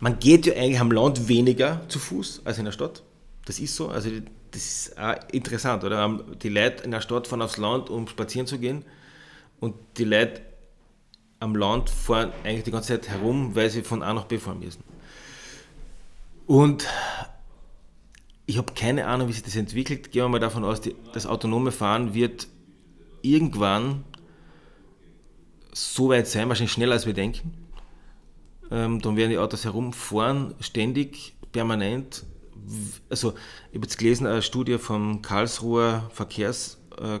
man geht ja eigentlich am Land weniger zu Fuß als in der Stadt. Das ist so. Also das ist auch interessant, oder? Die Leute in der Stadt fahren aufs Land, um spazieren zu gehen und die Leute am Land fahren eigentlich die ganze Zeit herum, weil sie von A nach B fahren müssen. Und ich habe keine Ahnung, wie sich das entwickelt. Gehen wir mal davon aus, die, das autonome Fahren wird irgendwann so weit sein, wahrscheinlich schneller als wir denken. Ähm, dann werden die Autos herumfahren, ständig, permanent also ich habe jetzt gelesen, eine Studie vom Karlsruher Verkehrs, äh, äh,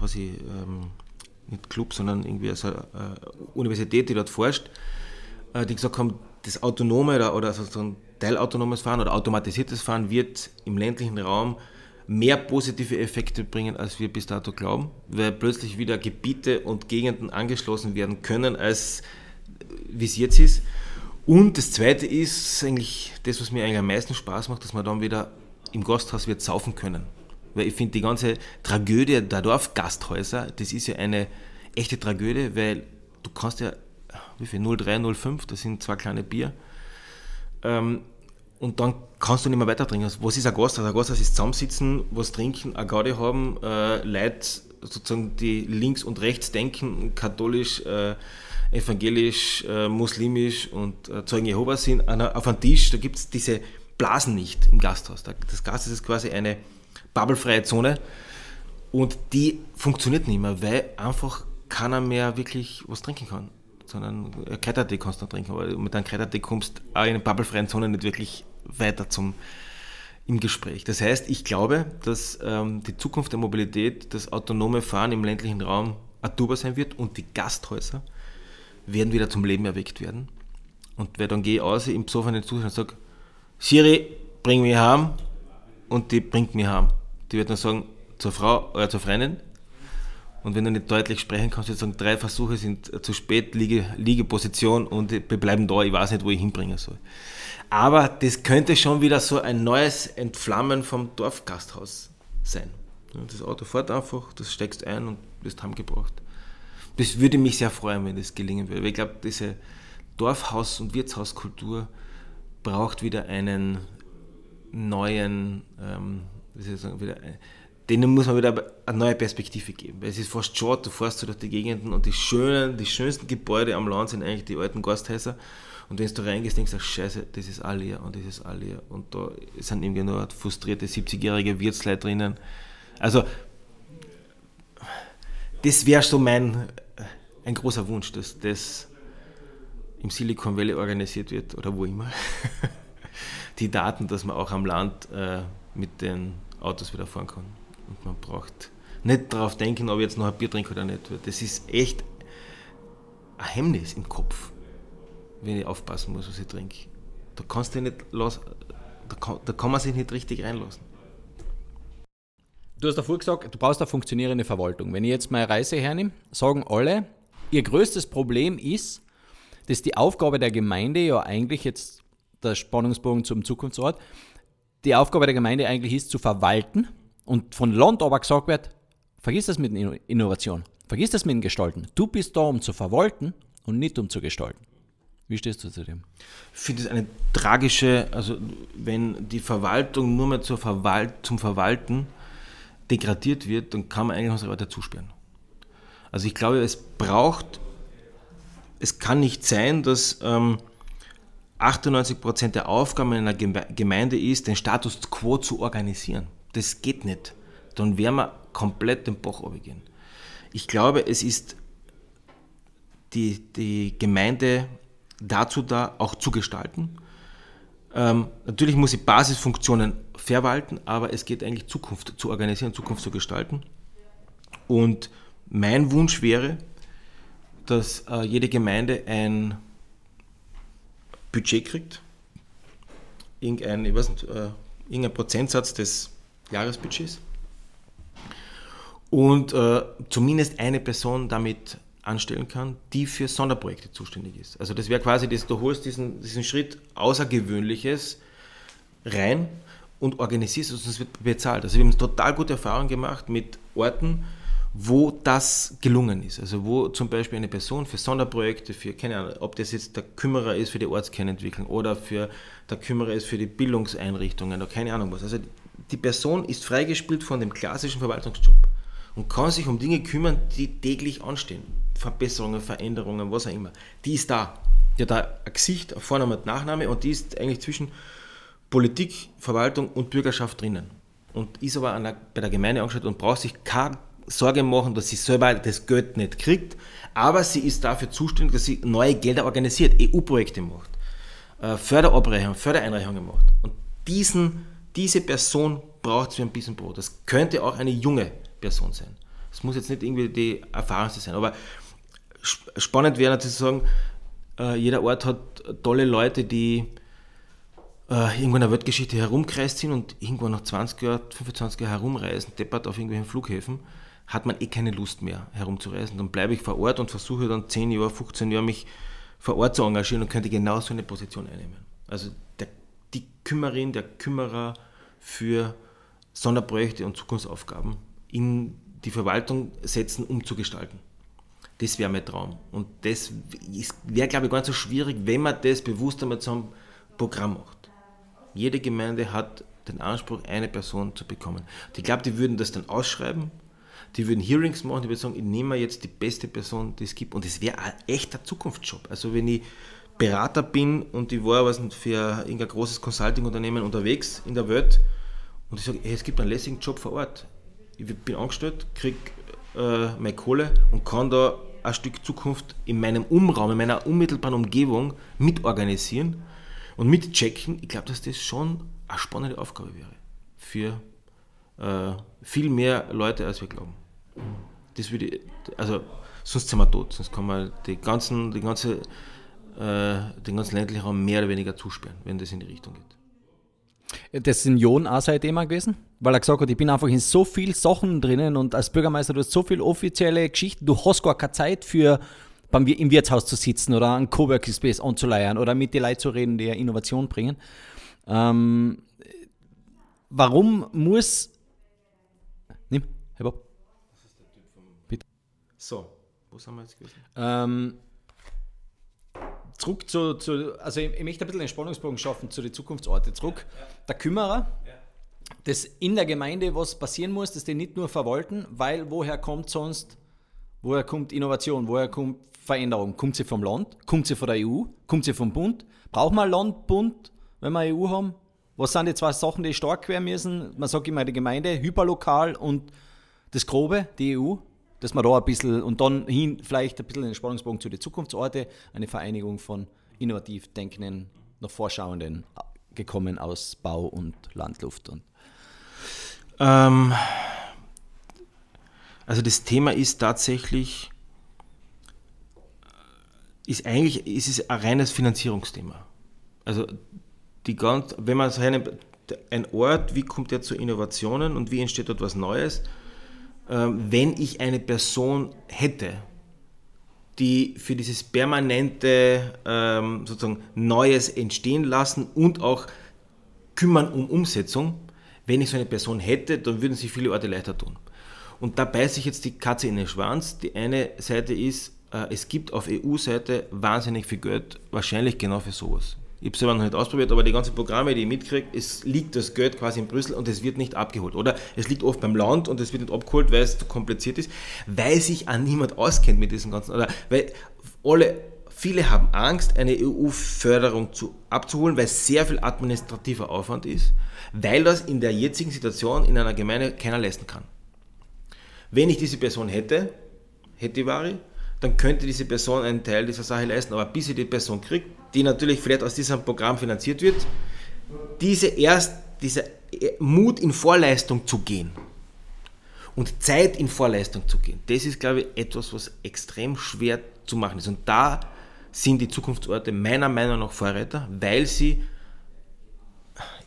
was ich, ähm, nicht Club, sondern irgendwie also, äh, Universität, die dort forscht, äh, die gesagt haben, das autonome oder, oder so ein teilautonomes Fahren oder automatisiertes Fahren wird im ländlichen Raum mehr positive Effekte bringen, als wir bis dato glauben, weil plötzlich wieder Gebiete und Gegenden angeschlossen werden können, als wie es jetzt ist. Und das Zweite ist eigentlich das, was mir eigentlich am meisten Spaß macht, dass man dann wieder im Gasthaus wird saufen können. Weil ich finde, die ganze Tragödie der Dorfgasthäuser, das ist ja eine echte Tragödie, weil du kannst ja, wie viel, 03, 05, das sind zwei kleine Bier, ähm, und dann kannst du nicht mehr weiter trinken. Also, was ist ein Gasthaus? Ein Gasthaus ist zusammensitzen, was trinken, eine Gaudi haben, äh, Leute sozusagen, die links und rechts denken, katholisch, äh, evangelisch, äh, muslimisch und äh, Zeugen Jehovas sind, auf einem Tisch, da gibt es diese Blasen nicht im Gasthaus. Das Gasthaus ist quasi eine bubblefreie Zone und die funktioniert nicht mehr, weil einfach keiner mehr wirklich was trinken kann. Sondern Kräutertee kannst du noch trinken, aber mit einem Kräutertee kommst du auch in einer bubblefreien Zone nicht wirklich weiter zum, im Gespräch. Das heißt, ich glaube, dass ähm, die Zukunft der Mobilität, das autonome Fahren im ländlichen Raum ein sein wird und die Gasthäuser werden wieder zum Leben erweckt werden. Und weil dann gehe aus im besoffenen Zustand und sage, Siri, bring mich heim. Und die bringt mich heim. Die wird dann sagen, zur Frau oder zur Freundin. Und wenn du nicht deutlich sprechen kannst, du sagen, drei Versuche sind zu spät, Liege, Liegeposition und wir bleiben da, ich weiß nicht, wo ich hinbringen soll. Aber das könnte schon wieder so ein neues Entflammen vom Dorfgasthaus sein. Das Auto fährt einfach, das steckst ein und wirst heimgebracht das würde mich sehr freuen, wenn das gelingen würde. Weil ich glaube, diese Dorfhaus- und Wirtshauskultur braucht wieder einen neuen, ähm, wie soll ich sagen, wieder, denen muss man wieder eine neue Perspektive geben. Weil es ist fast schade, du fährst so durch die Gegenden und die schönen, die schönsten Gebäude am Land sind eigentlich die alten Gasthäuser. Und wenn du reingehst, denkst du, scheiße, das ist all hier und das ist all hier. Und da sind irgendwie nur frustrierte 70-jährige Wirtsleute drinnen. Also, das wäre so mein ein großer Wunsch, dass das im Silicon Valley organisiert wird oder wo immer. (laughs) Die Daten, dass man auch am Land äh, mit den Autos wieder fahren kann. Und man braucht nicht darauf denken, ob ich jetzt noch ein Bier trinke oder nicht. Das ist echt ein Hemmnis im Kopf, wenn ich aufpassen muss, was ich trinke. Da kannst du nicht los, da kann, da kann man sich nicht richtig reinlassen. Du hast davor gesagt, du brauchst eine funktionierende Verwaltung. Wenn ich jetzt meine Reise hernehme, sagen alle, Ihr größtes Problem ist, dass die Aufgabe der Gemeinde ja eigentlich jetzt der Spannungsbogen zum Zukunftsort, die Aufgabe der Gemeinde eigentlich ist zu verwalten und von Land aber gesagt wird, Vergiss das mit Innovation. Vergiss das mit dem Gestalten. Du bist da, um zu verwalten und nicht um zu gestalten. Wie stehst du zu dem? Ich finde es eine tragische, also wenn die Verwaltung nur mehr zur Verwalt, zum Verwalten degradiert wird, dann kann man eigentlich unsere Leute zusperren. Also ich glaube, es braucht, es kann nicht sein, dass ähm, 98% der Aufgaben in einer Gemeinde ist, den Status quo zu organisieren. Das geht nicht. Dann werden wir komplett den Bach runtergehen. Ich glaube, es ist die, die Gemeinde dazu da, auch zu gestalten. Ähm, natürlich muss sie Basisfunktionen verwalten, aber es geht eigentlich Zukunft zu organisieren, Zukunft zu gestalten. Und mein Wunsch wäre, dass äh, jede Gemeinde ein Budget kriegt, irgendein, ich weiß nicht, äh, irgendein Prozentsatz des Jahresbudgets und äh, zumindest eine Person damit anstellen kann, die für Sonderprojekte zuständig ist. Also das wäre quasi, das, du holst diesen, diesen Schritt Außergewöhnliches rein und organisierst es und es wird bezahlt. Also wir haben total gute Erfahrungen gemacht mit Orten, wo das gelungen ist. Also wo zum Beispiel eine Person für Sonderprojekte, für, keine Ahnung, ob das jetzt der Kümmerer ist für die Ortskernentwicklung oder für der Kümmerer ist für die Bildungseinrichtungen oder keine Ahnung was. Also die Person ist freigespielt von dem klassischen Verwaltungsjob und kann sich um Dinge kümmern, die täglich anstehen. Verbesserungen, Veränderungen, was auch immer. Die ist da. Die hat da ein Gesicht, ein Vorname und Nachname und die ist eigentlich zwischen Politik, Verwaltung und Bürgerschaft drinnen. Und ist aber der, bei der Gemeinde angestellt und braucht sich keine Sorge machen, dass sie selber das Geld nicht kriegt, aber sie ist dafür zuständig, dass sie neue Gelder organisiert, EU-Projekte macht, äh, Förderabrechnungen, Fördereinreichungen macht. Und diesen, diese Person braucht für ein bisschen Brot. Das könnte auch eine junge Person sein. Es muss jetzt nicht irgendwie die Erfahrungste sein, aber spannend wäre natürlich zu sagen, äh, jeder Ort hat tolle Leute, die äh, irgendwo in der Weltgeschichte herumkreist sind und irgendwo nach 20 Jahren, 25 Jahren herumreisen, deppert auf irgendwelchen Flughäfen, hat man eh keine Lust mehr herumzureisen. Dann bleibe ich vor Ort und versuche dann 10 Jahre, 15 Jahre mich vor Ort zu engagieren und könnte genau so eine Position einnehmen. Also der, die Kümmerin, der Kümmerer für Sonderprojekte und Zukunftsaufgaben in die Verwaltung setzen, um zu gestalten. Das wäre mein Traum. Und das wäre, glaube ich, ganz so schwierig, wenn man das bewusst einmal zum Programm macht. Jede Gemeinde hat den Anspruch, eine Person zu bekommen. Ich glaube, die würden das dann ausschreiben, die würden Hearings machen, die würden sagen, ich nehme jetzt die beste Person, die es gibt. Und das wäre ein echter Zukunftsjob. Also wenn ich Berater bin und ich war was für irgendein großes Consulting-Unternehmen unterwegs in der Welt und ich sage, es gibt einen lässigen Job vor Ort ich bin angestellt, kriege äh, meine Kohle und kann da ein Stück Zukunft in meinem Umraum, in meiner unmittelbaren Umgebung mitorganisieren und mitchecken. Ich glaube, dass das schon eine spannende Aufgabe wäre für äh, viel mehr Leute, als wir glauben. Das würde, also sonst sind wir tot, sonst kann man die ganzen, die ganze, den ganzen ländlichen Raum mehr oder weniger zusperren, wenn das in die Richtung geht. Das sind Jon auch sein Thema gewesen, weil er gesagt hat, ich bin einfach in so vielen Sachen drinnen und als Bürgermeister, du hast so viele offizielle Geschichten, du hast gar keine Zeit für beim, im Wirtshaus zu sitzen oder einen Coworking Space anzuleiern oder mit den Leuten zu reden, die Innovation bringen. Ähm, warum muss. Nimm, Herr Bob. Das ist der Typ vom. Bitte. So, wo sind wir jetzt gewesen? Ähm, zurück zu, zu, also ich, ich, möchte ein bisschen den Spannungsbogen schaffen zu den Zukunftsorten. Zurück, der Kümmerer, das in der Gemeinde was passieren muss, dass die nicht nur verwalten, weil woher kommt sonst, woher kommt Innovation, woher kommt Veränderung? Kommt sie vom Land? Kommt sie von der EU? Kommt sie vom Bund? Braucht man Land, Bund, wenn wir EU haben? Was sind die zwei Sachen, die stark werden müssen? Man sagt immer die Gemeinde, hyperlokal und das Grobe, die EU dass man da ein bisschen und dann hin vielleicht ein bisschen den Spannungsbogen zu den Zukunftsorte, eine Vereinigung von innovativ denkenden, noch Vorschauenden gekommen aus Bau und Landluft. Und ähm, also das Thema ist tatsächlich, ist eigentlich ist es ein reines Finanzierungsthema. Also die ganz, wenn man so eine, ein Ort, wie kommt er zu Innovationen und wie entsteht dort was Neues, wenn ich eine Person hätte, die für dieses permanente ähm, sozusagen Neues entstehen lassen und auch kümmern um Umsetzung, wenn ich so eine Person hätte, dann würden sich viele Orte leichter tun. Und da beißt sich jetzt die Katze in den Schwanz. Die eine Seite ist, äh, es gibt auf EU-Seite wahnsinnig viel Geld, wahrscheinlich genau für sowas. Ich habe selber noch nicht ausprobiert, aber die ganzen Programme, die ich mitkriege, es liegt das Geld quasi in Brüssel und es wird nicht abgeholt. Oder es liegt oft beim Land und es wird nicht abgeholt, weil es zu kompliziert ist, weil sich an niemand auskennt mit diesem ganzen. Oder weil alle, viele haben Angst, eine EU-Förderung abzuholen, weil es sehr viel administrativer Aufwand ist, weil das in der jetzigen Situation in einer Gemeinde keiner leisten kann. Wenn ich diese Person hätte, hätte ich Wari, dann könnte diese Person einen Teil dieser Sache leisten. Aber bis sie die Person kriegt, die natürlich vielleicht aus diesem Programm finanziert wird, diese erst, dieser Mut in Vorleistung zu gehen und Zeit in Vorleistung zu gehen, das ist, glaube ich, etwas, was extrem schwer zu machen ist. Und da sind die Zukunftsorte meiner Meinung nach Vorreiter, weil sie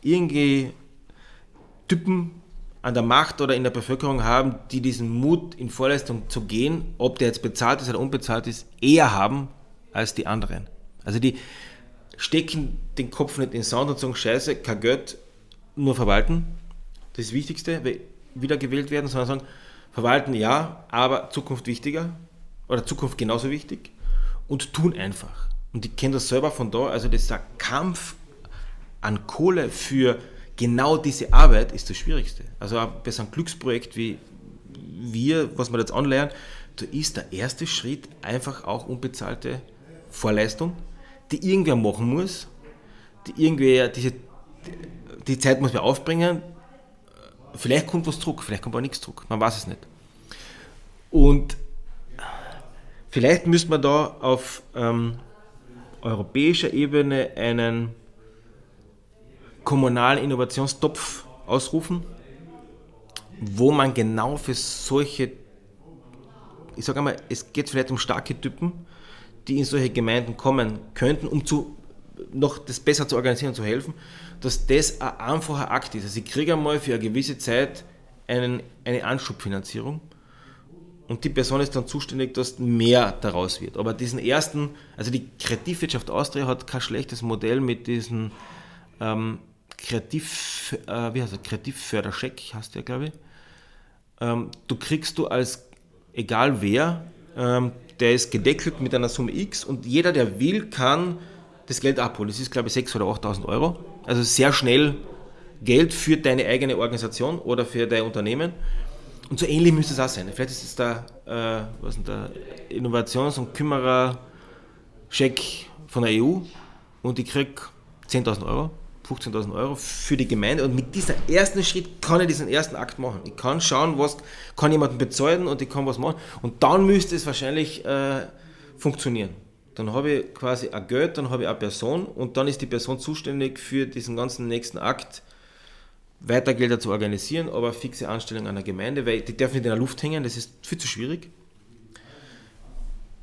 irgendwie Typen an der Macht oder in der Bevölkerung haben, die diesen Mut in Vorleistung zu gehen, ob der jetzt bezahlt ist oder unbezahlt ist, eher haben als die anderen. Also die stecken den Kopf nicht in den Sand und sagen, scheiße, kein Geld, nur verwalten. Das das Wichtigste, wiedergewählt werden, sondern sagen, verwalten ja, aber Zukunft wichtiger oder Zukunft genauso wichtig und tun einfach. Und ich kenne das selber von da, also dieser Kampf an Kohle für genau diese Arbeit ist das Schwierigste. Also bei so einem Glücksprojekt wie wir, was wir jetzt anlernen, da ist der erste Schritt einfach auch unbezahlte Vorleistung, die irgendwer machen muss, die irgendwer diese die Zeit muss man aufbringen. Vielleicht kommt was zurück, vielleicht kommt auch nichts zurück, man weiß es nicht. Und vielleicht müsste man da auf ähm, europäischer Ebene einen kommunalen Innovationstopf ausrufen, wo man genau für solche, ich sage einmal, es geht vielleicht um starke Typen, die in solche Gemeinden kommen könnten, um zu, noch das besser zu organisieren und zu helfen, dass das ein einfacher Akt ist. Also ich kriege einmal für eine gewisse Zeit einen, eine Anschubfinanzierung und die Person ist dann zuständig, dass mehr daraus wird. Aber diesen ersten, also die Kreativwirtschaft Austria hat kein schlechtes Modell mit diesen ähm, Kreativ, äh, wie heißt er, Kreativförderscheck, hast du ja, glaube ich. Ähm, du kriegst du als, egal wer, ähm, der ist gedeckelt mit einer Summe X und jeder, der will, kann das Geld abholen. Das ist, glaube ich, 6.000 oder 8.000 Euro. Also sehr schnell Geld für deine eigene Organisation oder für dein Unternehmen. Und so ähnlich müsste es auch sein. Vielleicht ist es der, äh, was ist der Innovations- und Kümmerer-Scheck von der EU und ich kriege 10.000 Euro 15.000 Euro für die Gemeinde und mit diesem ersten Schritt kann ich diesen ersten Akt machen. Ich kann schauen, was kann jemanden bezahlen und ich kann was machen und dann müsste es wahrscheinlich äh, funktionieren. Dann habe ich quasi ein Geld, dann habe ich eine Person und dann ist die Person zuständig für diesen ganzen nächsten Akt weiter Gelder zu organisieren, aber fixe Anstellung an der Gemeinde, weil die dürfen nicht in der Luft hängen, das ist viel zu schwierig.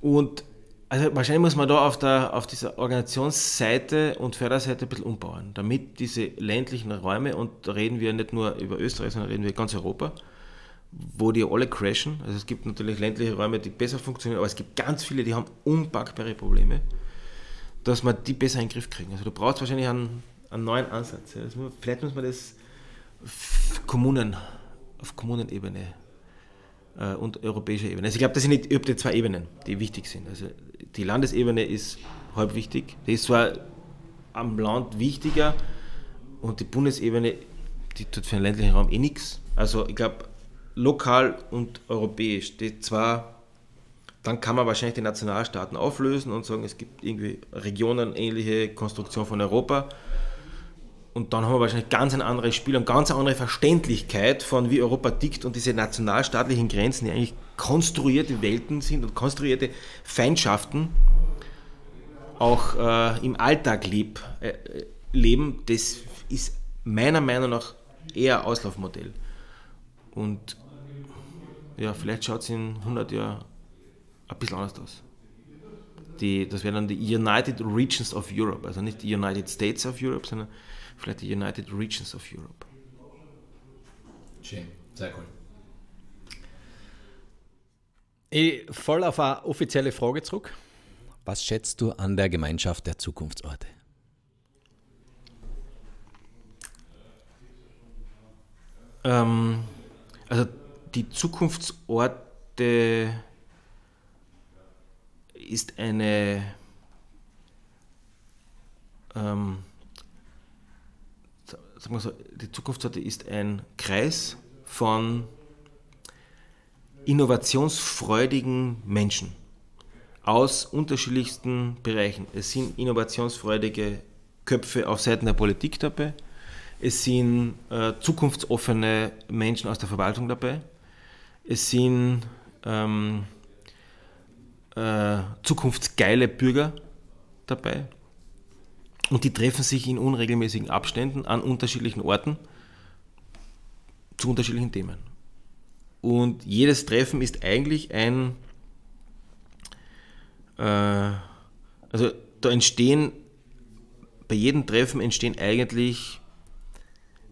Und also wahrscheinlich muss man da auf, der, auf dieser Organisationsseite und Förderseite ein bisschen umbauen, damit diese ländlichen Räume, und da reden wir nicht nur über Österreich, sondern reden wir ganz Europa, wo die alle crashen. Also es gibt natürlich ländliche Räume, die besser funktionieren, aber es gibt ganz viele, die haben unpackbare Probleme, dass man die besser in den Griff kriegen. Also du brauchst wahrscheinlich einen, einen neuen Ansatz. Muss, vielleicht muss man das Kommunen, auf Kommunenebene äh, und europäischer Ebene. Also ich glaube, das sind nicht die zwei Ebenen, die wichtig sind. Also die Landesebene ist halb wichtig. Die ist zwar am Land wichtiger und die Bundesebene, die tut für den ländlichen Raum eh nichts. Also ich glaube, lokal und europäisch, die zwar, dann kann man wahrscheinlich die Nationalstaaten auflösen und sagen, es gibt irgendwie Regionen ähnliche Konstruktion von Europa. Und dann haben wir wahrscheinlich ganz ein anderes Spiel und ganz eine andere Verständlichkeit von wie Europa tickt und diese nationalstaatlichen Grenzen, die eigentlich konstruierte Welten sind und konstruierte Feindschaften auch äh, im Alltag leb, äh, leben, das ist meiner Meinung nach eher Auslaufmodell. Und ja, vielleicht schaut es in 100 Jahren ein bisschen anders aus. Die, das wären dann die United Regions of Europe, also nicht die United States of Europe, sondern vielleicht die United Regions of Europe. Schön, sehr cool. Ich voll auf eine offizielle Frage zurück. Was schätzt du an der Gemeinschaft der Zukunftsorte? Ähm, also die Zukunftsorte ist eine ähm, sagen wir so, die Zukunftsorte ist ein Kreis von innovationsfreudigen Menschen aus unterschiedlichsten Bereichen. Es sind innovationsfreudige Köpfe auf Seiten der Politik dabei. Es sind äh, zukunftsoffene Menschen aus der Verwaltung dabei. Es sind ähm, äh, zukunftsgeile Bürger dabei. Und die treffen sich in unregelmäßigen Abständen an unterschiedlichen Orten zu unterschiedlichen Themen. Und jedes Treffen ist eigentlich ein, äh, also da entstehen, bei jedem Treffen entstehen eigentlich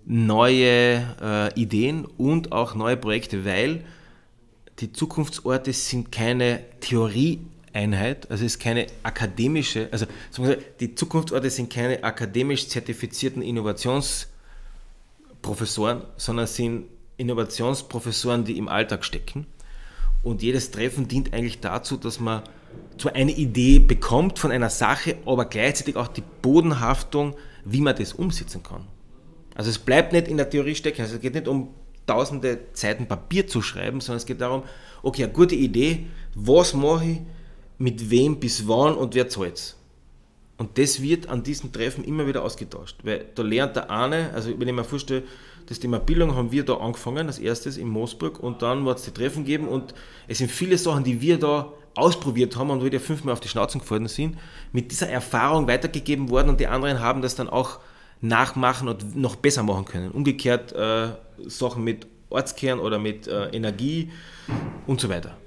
neue äh, Ideen und auch neue Projekte, weil die Zukunftsorte sind keine Theorieeinheit, also es ist keine akademische, also die Zukunftsorte sind keine akademisch zertifizierten Innovationsprofessoren, sondern sind Innovationsprofessoren, die im Alltag stecken. Und jedes Treffen dient eigentlich dazu, dass man zwar eine Idee bekommt von einer Sache, aber gleichzeitig auch die Bodenhaftung, wie man das umsetzen kann. Also es bleibt nicht in der Theorie stecken. Also es geht nicht um tausende Seiten Papier zu schreiben, sondern es geht darum, okay, eine gute Idee, was mache ich, mit wem, bis wann und wer zahlt es. Und das wird an diesen Treffen immer wieder ausgetauscht, weil da lernt der eine, also wenn ich mir vorstelle, das Thema Bildung haben wir da angefangen, als erstes in Moosburg und dann wird es die Treffen geben und es sind viele Sachen, die wir da ausprobiert haben und wo wir fünfmal auf die Schnauze gefallen sind, mit dieser Erfahrung weitergegeben worden und die anderen haben das dann auch nachmachen und noch besser machen können. Umgekehrt äh, Sachen mit Ortskern oder mit äh, Energie und so weiter.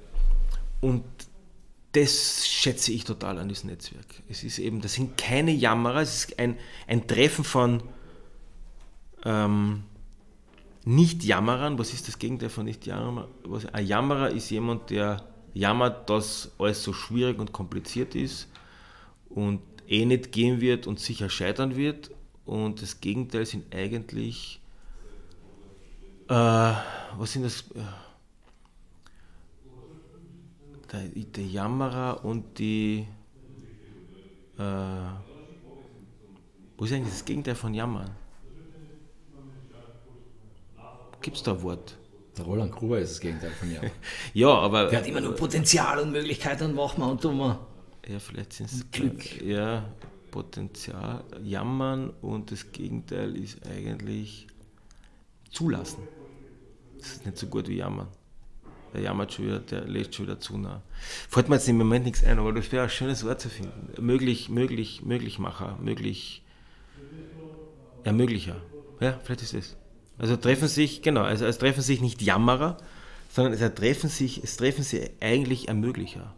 Und das schätze ich total an diesem Netzwerk. Es ist eben, das sind keine Jammerer, es ist ein, ein Treffen von ähm, nicht-Jammerern, was ist das Gegenteil von Nicht-Jammerer? Ein Jammerer ist jemand, der jammert, dass alles so schwierig und kompliziert ist und eh nicht gehen wird und sicher scheitern wird. Und das Gegenteil sind eigentlich, äh, was sind das? Der, der Jammerer und die, äh, was ist eigentlich das Gegenteil von Jammern? Gibt es da ein Wort? Der Roland Gruber ist das Gegenteil von Jammer. (laughs) ja, aber. Der hat immer nur Potenzial und Möglichkeiten, machen wir und tun wir. Ja, vielleicht sind es Glück. Ja, Potenzial, jammern und das Gegenteil ist eigentlich zulassen. Das ist nicht so gut wie jammern. Der jammert schon wieder, der lässt schon wieder zu nah. Fällt mir jetzt im Moment nichts ein, aber das wäre ein schönes Wort zu finden. Möglich, möglich, Möglichmacher, möglich, Ermöglicher. Ja, vielleicht ist es. Also treffen sich, genau, also es treffen sich nicht Jammerer, sondern es treffen sich, es treffen sich eigentlich Ermöglicher.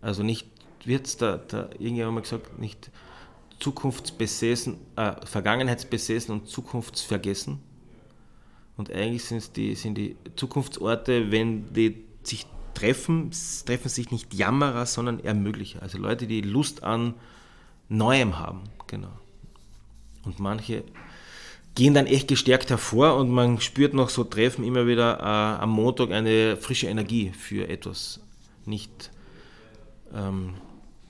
Also nicht, wird es da, da irgendjemand mal gesagt, nicht zukunftsbesessen, äh, vergangenheitsbesessen und zukunftsvergessen. Und eigentlich sind die, sind die Zukunftsorte, wenn die sich treffen, treffen sich nicht Jammerer, sondern Ermöglicher. Also Leute, die Lust an Neuem haben, genau. Und manche gehen dann echt gestärkt hervor und man spürt noch so Treffen immer wieder äh, am Montag eine frische Energie für etwas. Nicht ähm,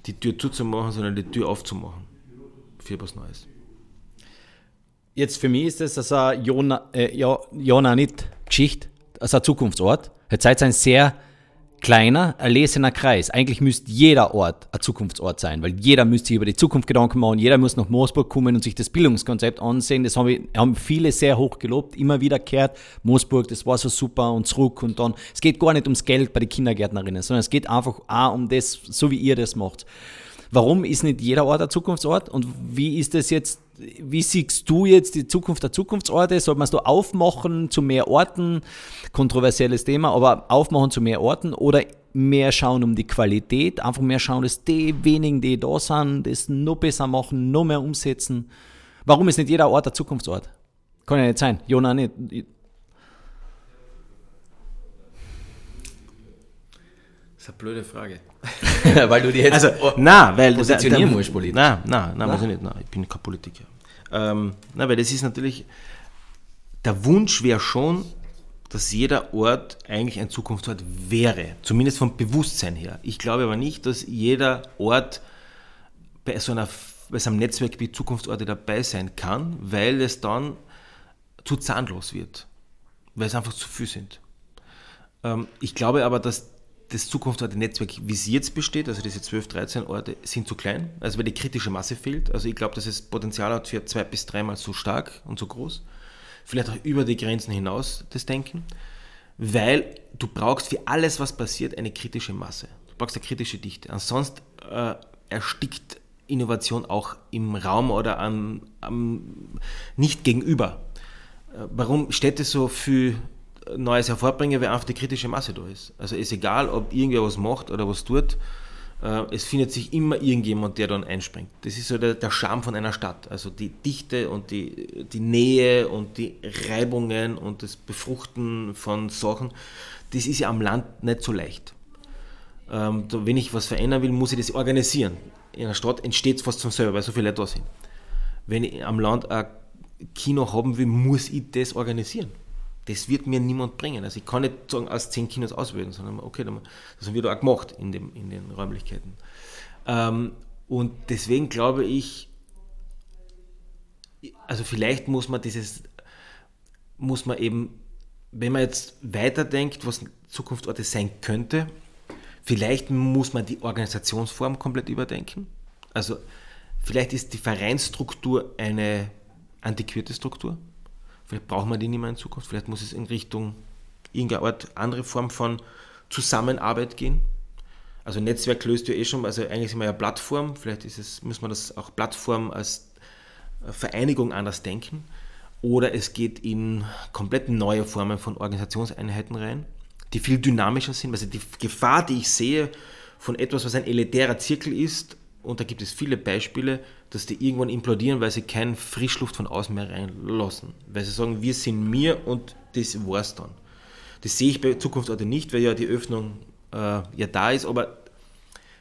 die Tür zuzumachen, sondern die Tür aufzumachen für was Neues. Jetzt für mich ist das also eine Jona, äh, Jona nicht Geschichte, also ein Zukunftsort. Jetzt seid ein sehr kleiner, erlesener Kreis. Eigentlich müsste jeder Ort ein Zukunftsort sein, weil jeder müsste sich über die Zukunft Gedanken machen, jeder muss nach Moosburg kommen und sich das Bildungskonzept ansehen. Das haben, haben viele sehr hoch gelobt, immer wieder gehört, Moosburg, das war so super und zurück und dann. Es geht gar nicht ums Geld bei den Kindergärtnerinnen, sondern es geht einfach auch um das, so wie ihr das macht. Warum ist nicht jeder Ort ein Zukunftsort und wie ist das jetzt wie siehst du jetzt die Zukunft der Zukunftsorte? Soll man es da aufmachen zu mehr Orten? Kontroversielles Thema, aber aufmachen zu mehr Orten oder mehr schauen um die Qualität, einfach mehr schauen, dass die wenigen, die da sind, das noch besser machen, noch mehr umsetzen. Warum ist nicht jeder Ort ein Zukunftsort? Kann ja nicht sein. Jona nicht. Das ist eine blöde Frage. (laughs) weil du die jetzt also, na, weil positionieren da, musst politisch. Nein, nein, nein, muss ich nicht. Nein, ich bin kein Politiker. Ähm, na, weil das ist natürlich, der Wunsch wäre schon, dass jeder Ort eigentlich ein Zukunftsort wäre, zumindest vom Bewusstsein her. Ich glaube aber nicht, dass jeder Ort bei so, einer, bei so einem Netzwerk wie Zukunftsorte dabei sein kann, weil es dann zu zahnlos wird, weil es einfach zu viel sind. Ähm, ich glaube aber, dass das Zukunftsorte-Netzwerk, wie es jetzt besteht, also diese 12, 13 Orte, sind zu klein, also weil die kritische Masse fehlt. Also ich glaube, dass es Potenzial hat für zwei bis dreimal so stark und so groß. Vielleicht auch über die Grenzen hinaus das Denken, weil du brauchst für alles, was passiert, eine kritische Masse. Du brauchst eine kritische Dichte. Ansonsten äh, erstickt Innovation auch im Raum oder am, am nicht gegenüber. Äh, warum Städte so viel Neues hervorbringen, weil einfach die kritische Masse da ist. Also ist egal, ob irgendwer was macht oder was tut, äh, es findet sich immer irgendjemand, der dann einspringt. Das ist so der, der Charme von einer Stadt. Also die Dichte und die, die Nähe und die Reibungen und das Befruchten von Sachen, das ist ja am Land nicht so leicht. Ähm, wenn ich was verändern will, muss ich das organisieren. In einer Stadt entsteht es fast von selber, weil so viele Leute da sind. Wenn ich am Land ein Kino haben will, muss ich das organisieren das wird mir niemand bringen. Also ich kann nicht sagen, aus zehn Kinos auswählen, sondern okay, das haben wir da auch gemacht in, dem, in den Räumlichkeiten. Ähm, und deswegen glaube ich, also vielleicht muss man dieses, muss man eben, wenn man jetzt weiterdenkt, was Zukunftsorte sein könnte, vielleicht muss man die Organisationsform komplett überdenken. Also vielleicht ist die Vereinsstruktur eine antiquierte Struktur Vielleicht brauchen wir die nicht mehr in Zukunft. Vielleicht muss es in Richtung irgendeine Art andere Form von Zusammenarbeit gehen. Also Netzwerk löst ja eh schon, also eigentlich sind wir ja Plattform, vielleicht ist es, muss man das auch Plattform als Vereinigung anders denken. Oder es geht in komplett neue Formen von Organisationseinheiten rein, die viel dynamischer sind. Also die Gefahr, die ich sehe von etwas, was ein elitärer Zirkel ist, und da gibt es viele Beispiele, dass die irgendwann implodieren, weil sie keine Frischluft von außen mehr reinlassen. Weil sie sagen, wir sind mir und das war's dann. Das sehe ich bei Zukunftsorte nicht, weil ja die Öffnung äh, ja da ist, aber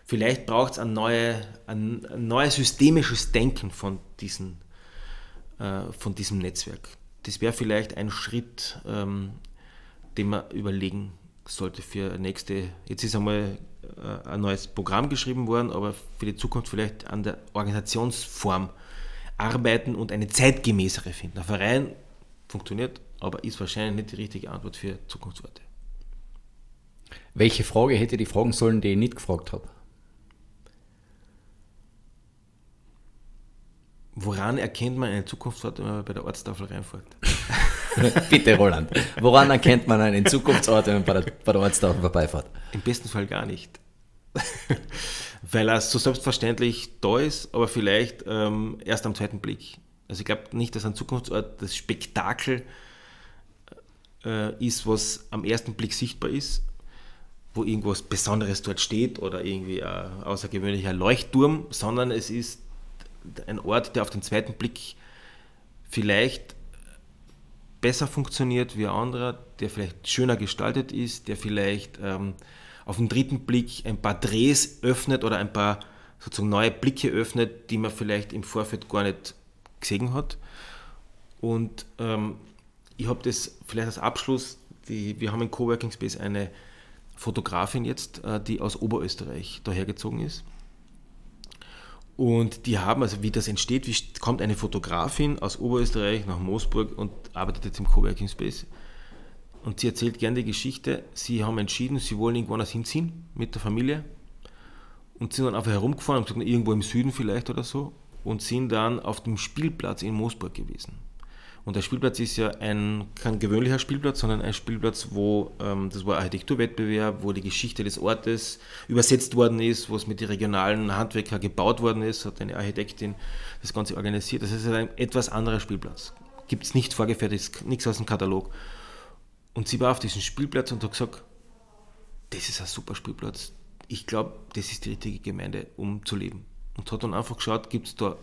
vielleicht braucht es ein, neue, ein, ein, neues systemisches Denken von, diesen, äh, von diesem Netzwerk. Das wäre vielleicht ein Schritt, ähm, den man überlegen sollte für nächste, jetzt ist einmal äh, ein neues Programm geschrieben worden, aber für die Zukunft vielleicht an der Organisationsform arbeiten und eine zeitgemäßere finden. Ein Verein funktioniert, aber ist wahrscheinlich nicht die richtige Antwort für Zukunftsworte. Welche Frage hätte ich fragen sollen, die ich nicht gefragt habe? Woran erkennt man eine Zukunftsort, wenn man bei der Ortstafel reinfährt? (laughs) (laughs) Bitte, Roland. Woran erkennt man einen Zukunftsort, wenn man bei der, bei der Ortstafel vorbeifährt? Im besten Fall gar nicht. (laughs) Weil er so selbstverständlich da ist, aber vielleicht ähm, erst am zweiten Blick. Also ich glaube nicht, dass ein Zukunftsort das Spektakel äh, ist, was am ersten Blick sichtbar ist, wo irgendwas Besonderes dort steht oder irgendwie ein außergewöhnlicher Leuchtturm, sondern es ist ein Ort, der auf den zweiten Blick vielleicht besser funktioniert wie ein anderer, der vielleicht schöner gestaltet ist, der vielleicht ähm, auf den dritten Blick ein paar Drehs öffnet oder ein paar sozusagen neue Blicke öffnet, die man vielleicht im Vorfeld gar nicht gesehen hat. Und ähm, ich habe das vielleicht als Abschluss, die, wir haben im Coworking Space eine Fotografin jetzt, äh, die aus Oberösterreich dahergezogen ist. Und die haben, also wie das entsteht, wie kommt eine Fotografin aus Oberösterreich nach Moosburg und arbeitet jetzt im Coworking Space und sie erzählt gerne die Geschichte, sie haben entschieden, sie wollen irgendwo anders hinziehen mit der Familie und sind dann einfach herumgefahren, haben gesagt, irgendwo im Süden vielleicht oder so, und sind dann auf dem Spielplatz in Moosburg gewesen. Und der Spielplatz ist ja ein, kein gewöhnlicher Spielplatz, sondern ein Spielplatz, wo, ähm, das war Architekturwettbewerb, wo die Geschichte des Ortes übersetzt worden ist, wo es mit den regionalen Handwerker gebaut worden ist, hat eine Architektin das Ganze organisiert. Das ist ein etwas anderer Spielplatz. Gibt es nicht vorgefertigt, nichts aus dem Katalog. Und sie war auf diesem Spielplatz und hat gesagt, das ist ein super Spielplatz. Ich glaube, das ist die richtige Gemeinde, um zu leben. Und hat dann einfach geschaut, gibt es da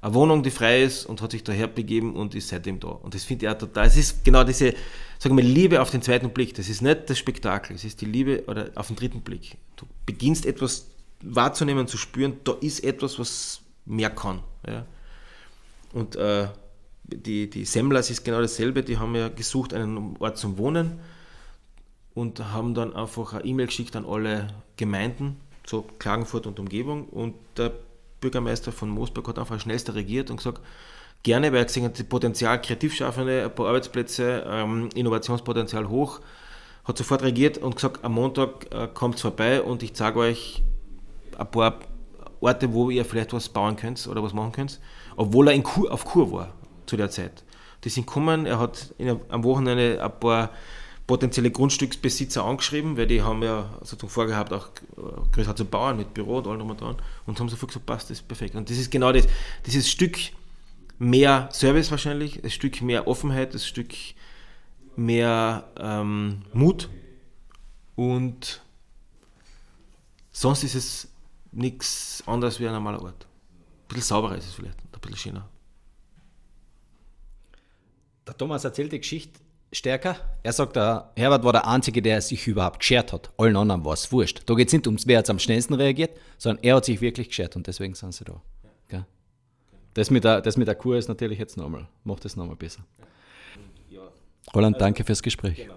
eine Wohnung, die frei ist und hat sich daher begeben und ist seitdem da. Und das finde ich auch total, es ist genau diese, sagen wir, Liebe auf den zweiten Blick. Das ist nicht das Spektakel, es ist die Liebe oder auf den dritten Blick. Du beginnst etwas wahrzunehmen, zu spüren, da ist etwas, was mehr kann. Ja? Und äh, die, die Semlers ist genau dasselbe, die haben ja gesucht einen Ort zum Wohnen und haben dann einfach eine E-Mail geschickt an alle Gemeinden, so Klagenfurt und Umgebung und der Bürgermeister von Moosberg hat einfach schnellster regiert und gesagt, gerne, weil er gesehen hat, Potenzial, Kreativschaffende, ein paar Arbeitsplätze, ähm, Innovationspotenzial hoch, hat sofort reagiert und gesagt, am Montag äh, kommt es vorbei und ich zeige euch ein paar Orte, wo ihr vielleicht was bauen könnt oder was machen könnt, obwohl er Kur, auf Kur war zu der Zeit. Die sind gekommen, er hat in, am Wochenende ein paar potenzielle Grundstücksbesitzer angeschrieben, weil die haben ja sozusagen vorgehabt, auch äh, größer zu bauen mit Büro und allem drum und dran und haben sofort gesagt, passt, das ist perfekt. Und das ist genau das, dieses Stück mehr Service wahrscheinlich, ein Stück mehr Offenheit, ein Stück mehr ähm, Mut und sonst ist es nichts anderes wie ein normaler Ort. Ein bisschen sauberer ist es vielleicht, ein bisschen schöner. Der Thomas erzählt die Geschichte stärker. Er sagt, der Herbert war der Einzige, der sich überhaupt geschert hat. Allen anderen war es wurscht. Da geht es nicht ums, wer jetzt am schnellsten reagiert, sondern er hat sich wirklich geschert und deswegen sind sie da. Ja. Das, mit der, das mit der Kur ist natürlich jetzt nochmal, macht es nochmal besser. Roland, danke fürs Gespräch. Genau.